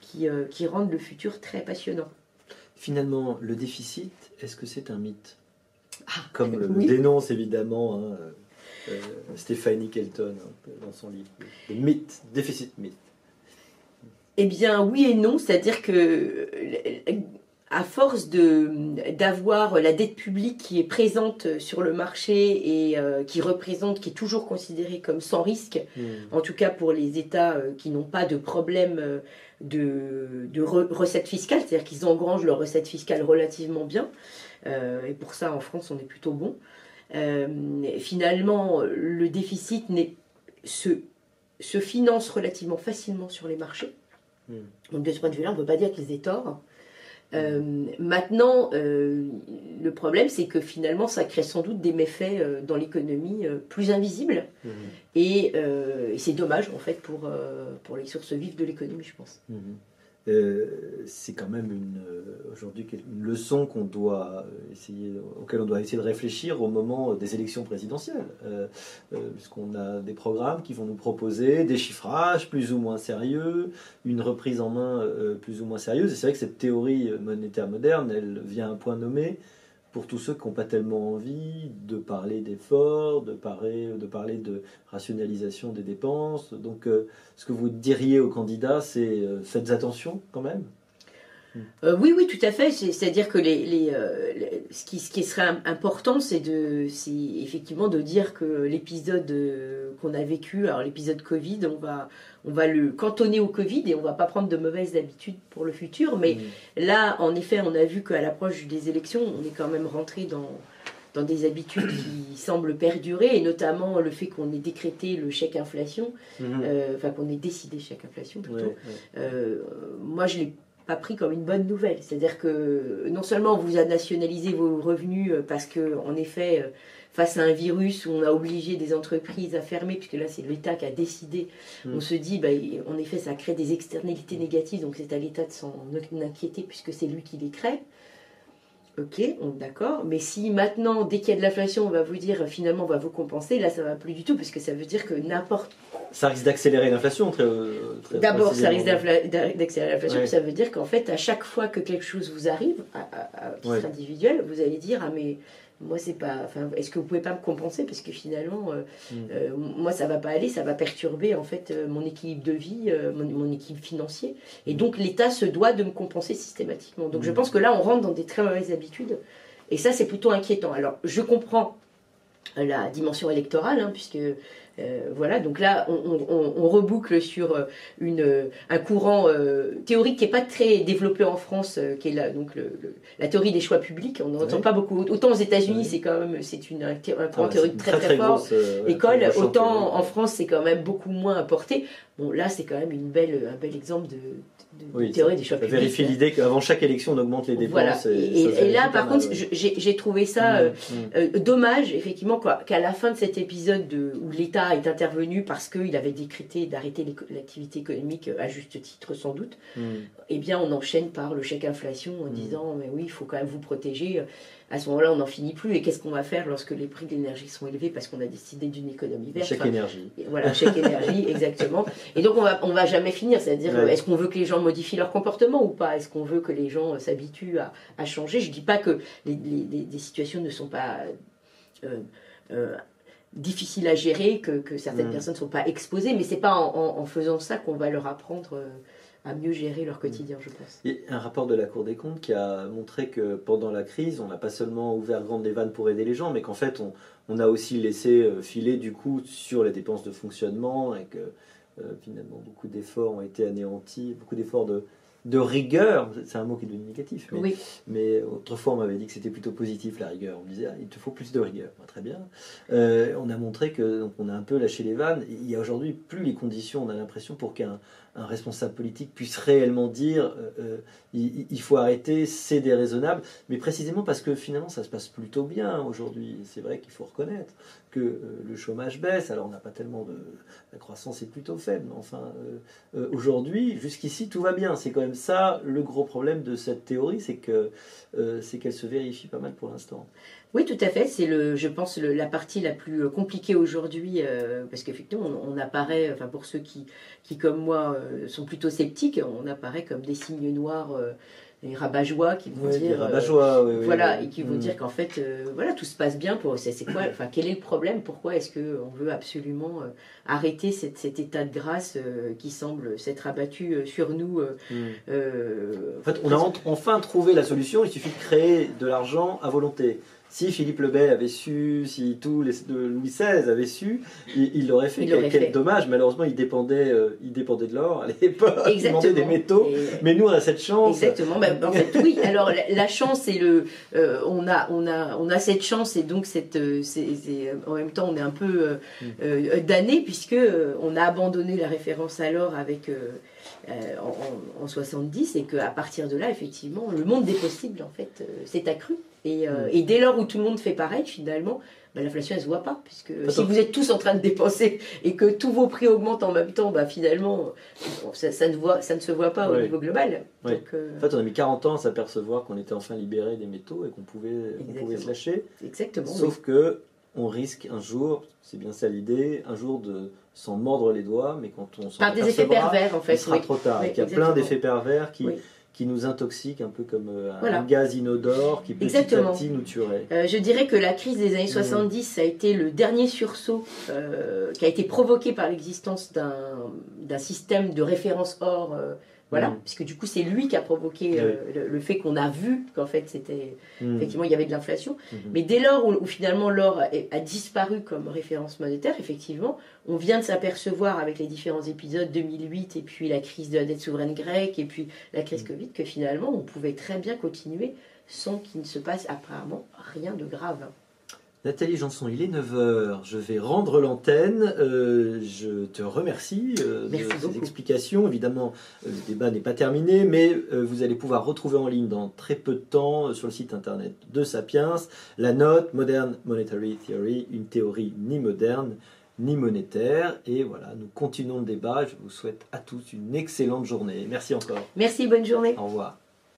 qui, euh, qui rendent le futur très passionnant. Finalement, le déficit, est-ce que c'est un mythe ah, Comme le dénonce évidemment hein, euh, Stéphanie Kelton hein, dans son livre. Le mythe, déficit mythe. Eh bien, oui et non, c'est-à-dire que à force d'avoir la dette publique qui est présente sur le marché et euh, qui représente, qui est toujours considérée comme sans risque, hmm. en tout cas pour les États euh, qui n'ont pas de problème de, de recettes fiscales, c'est-à-dire qu'ils engrangent leurs recettes fiscales relativement bien. Euh, et pour ça, en France, on est plutôt bon. Euh, finalement, le déficit se, se, finance relativement facilement sur les marchés. Hmm. Donc de ce point de vue-là, on ne peut pas dire qu'ils aient tort. Euh, maintenant, euh, le problème, c'est que finalement, ça crée sans doute des méfaits euh, dans l'économie plus invisibles. Mhm. Et, c'est dommage, en fait, pour, pour les sources vives de l'économie, je pense. Mhm. Euh, c'est quand même une euh, aujourd'hui une leçon qu'on doit essayer, auquel on doit essayer de réfléchir au moment des élections présidentielles, euh, puisqu'on a des programmes qui vont nous proposer des chiffrages plus ou moins sérieux, une reprise en main plus ou moins sérieuse. Et c'est vrai que cette théorie monétaire moderne, elle vient à un point nommé pour tous ceux qui n'ont pas tellement envie de parler d'efforts, de parler, de parler de rationalisation des dépenses. Donc, euh, ce que vous diriez aux candidats, c'est euh, faites attention quand même. Euh, oui, oui, tout à fait. C'est-à-dire que les, ce, qui, ce, qui, serait important, c'est effectivement de dire que l'épisode qu'on a vécu, alors l'épisode Covid, on va, on va le cantonner au Covid et on va pas prendre de mauvaises habitudes pour le futur. Mais mmh. là, en effet, on a vu qu'à l'approche des élections, on est quand même rentré dans, dans des habitudes qui semblent perdurer, et notamment le fait qu'on ait décrété le chèque inflation, mmh. euh, enfin qu'on ait décidé chèque inflation plutôt. Euh, moi, je l'ai pas pris comme une bonne nouvelle. C'est-à-dire que non seulement vous a nationalisé vos revenus euh, parce que, en effet, face à un virus où on a obligé des entreprises à fermer, puisque là c'est l'État qui a décidé, mm. on se dit, bah, en effet, ça crée des externalités négatives, donc c'est à l'État de s'en inquiéter puisque c'est lui qui les crée. Ok, on d'accord. Mais si maintenant, dès qu'il y a de l'inflation, on va vous dire finalement on va vous compenser, là ça va plus du tout, parce que ça veut dire que n'importe. Ça risque d'accélérer l'inflation très, D'abord, ça risque d'accélérer l'inflation, puis ça veut dire qu'en fait, à chaque fois que quelque chose vous arrive, à, titre individuel, vous allez dire Ah, mais moi c'est pas enfin est-ce que vous pouvez pas me compenser? Parce que finalement euh, mm. euh, moi ça va pas aller ça va perturber en fait euh, mon équilibre de vie mon, équilibre financier et mm. donc l'État se doit de me compenser systématiquement donc je mm. pense que là on rentre dans des très mauvaises habitudes et ça c'est plutôt inquiétant alors je comprends la dimension électorale, hein, puisque Euh, voilà, donc là, on, reboucle sur une, un courant théorique qui n'est pas très développé en France, qui est la, donc la théorie des choix publics. On n'entend pas beaucoup. Autant aux États-Unis, c'est quand même c'est une, un courant théorique très très, fort. école, autant en France, c'est quand même beaucoup moins apporté. Bon, là, c'est quand même une belle, un bel exemple de, de, théorie des choix publics. Vérifier l'idée qu'avant chaque élection, on augmente les dépenses. Voilà. Et, là, par contre, j'ai trouvé ça mmh, euh, mmh. Euh, dommage, effectivement, qu'à la fin de cet épisode de, où l'État est intervenu parce qu'il avait décrété d'arrêter l'activité économique à juste titre, sans doute, mmh. eh bien, on enchaîne par le chèque inflation en disant, mais oui, il faut quand même vous protéger à ce moment-là, on n'en finit plus. Et qu'est-ce qu'on va faire lorsque les prix de l'énergie sont élevés parce qu'on a décidé d'une économie verte Chèque énergie. Voilà, chèque énergie, exactement. Et donc, on va, on va jamais finir. C'est-à-dire, est-ce qu'on veut que les gens modifient leur comportement ou pas? Est-ce qu'on veut que les gens s'habituent à, à, changer? Je ne dis pas que les, les, situations ne sont pas. Euh, euh, difficiles à gérer, que, que certaines mm. personnes ne sont pas exposées, mais c'est pas en, en, faisant ça qu'on va leur apprendre euh, à mieux gérer leur quotidien, je pense. A un rapport de la Cour des comptes qui a montré que pendant la crise, on n'a pas seulement ouvert grande les vannes pour aider les gens, mais qu'en fait, on, on, a aussi laissé euh, filer du coup sur les dépenses de fonctionnement et que euh, finalement beaucoup d'efforts ont été anéantis, beaucoup d'efforts de, de rigueur, c'est un mot qui est devenu négatif, mais, oui. mais autrefois on m'avait dit que c'était plutôt positif la rigueur. On me disait ah, il te faut plus de rigueur. très bien. Euh, on a montré que donc on a un peu lâché les vannes. Il y a aujourd'hui plus les conditions, on a l'impression pour qu'un un responsable politique puisse réellement dire euh, euh, il, faut arrêter, c'est déraisonnable, mais précisément parce que finalement ça se passe plutôt bien aujourd'hui. C'est vrai qu'il faut reconnaître que euh, le chômage baisse, alors on n'a pas tellement de. La croissance est plutôt faible, mais enfin aujourd'hui, jusqu'ici tout va bien. C'est quand même ça le gros problème de cette théorie, c'est que c'est qu'elle se vérifie pas mal pour l'instant. Oui, tout à fait. C'est le, je pense, la partie la plus euh, compliquée aujourd'hui, euh, parce qu'effectivement, on, apparaît, enfin pour ceux qui, qui comme moi, euh, sont plutôt sceptiques, on apparaît comme des signes noirs. des rabat-joie qui vont dire voilà et qui vont mm. dire qu'en fait voilà tout se passe bien pour c'est quoi enfin quel est le problème? Pourquoi est-ce que on veut absolument arrêter cet état de grâce qui semble s'être abattu sur nous mm. en fait on a enfin trouvé la solution il suffit de créer de l'argent à volonté si Philippe le Bel avait su, si tous les de Louis XVI avaient su, il l'aurait fait. quel, dommage, malheureusement, il dépendait, euh, il dépendait de l'or à l'époque, il des métaux. Mais nous, on a cette chance. Exactement. Ben, en fait, oui. Alors, la, chance, et le, euh, on a, on a, on a cette chance et donc cette, euh, en même temps, on est un peu mm. damné puisque on a abandonné la référence à l'or avec. en, en, 70 et qu'à partir de là, effectivement, le monde des possibles, en fait, s'est accru. Euh, et, dès lors où tout le monde fait pareil, finalement, bah, l'inflation, elle ne se voit pas. Puisque si vous êtes tous en train de dépenser et que tous vos prix augmentent en même temps, bah, finalement, ça, ne voit, ça ne se voit pas au niveau global. Euh, en fait, on a mis 40 ans à s'apercevoir qu'on était enfin libéré des métaux et qu'on pouvait, pouvait se lâcher. Exactement. Sauf que on risque un jour, c'est bien ça l'idée, un jour de s'en mordre les doigts, mais quand on s'en Par des effets pervers, en fait. Il sera trop tard. il y a plein d'effets pervers qui qui nous intoxique un peu comme euh, un gaz inodore qui petit à petit nous tuerait. Euh, je dirais que la crise des années 70 mm. ça a été le dernier sursaut euh, qui a été provoqué par l'existence d'un système de référence or voilà, mm. puisque du coup, c'est lui qui a provoqué euh, le, fait qu'on a vu qu'en fait, c'était. Mm. Effectivement, il y avait de l'inflation. Mm-hmm. Mais dès lors où, finalement l'or a, disparu comme référence monétaire, effectivement, on vient de s'apercevoir avec les différents épisodes 2008 et puis la crise de la dette souveraine grecque et puis la crise mm. Covid que finalement, on pouvait très bien continuer sans qu'il ne se passe apparemment rien de grave. Nathalie Janson, il est 9h, je vais rendre l'antenne. Euh, je te remercie euh, de ces explications. Évidemment, euh, le débat n'est pas terminé, mais vous allez pouvoir retrouver en ligne dans très peu de temps sur le site internet de Sapiens la note Modern Monetary Theory, une théorie ni moderne ni monétaire. Et voilà, nous continuons le débat. Je vous souhaite à tous une excellente journée. Merci encore. Merci, bonne journée. Au revoir.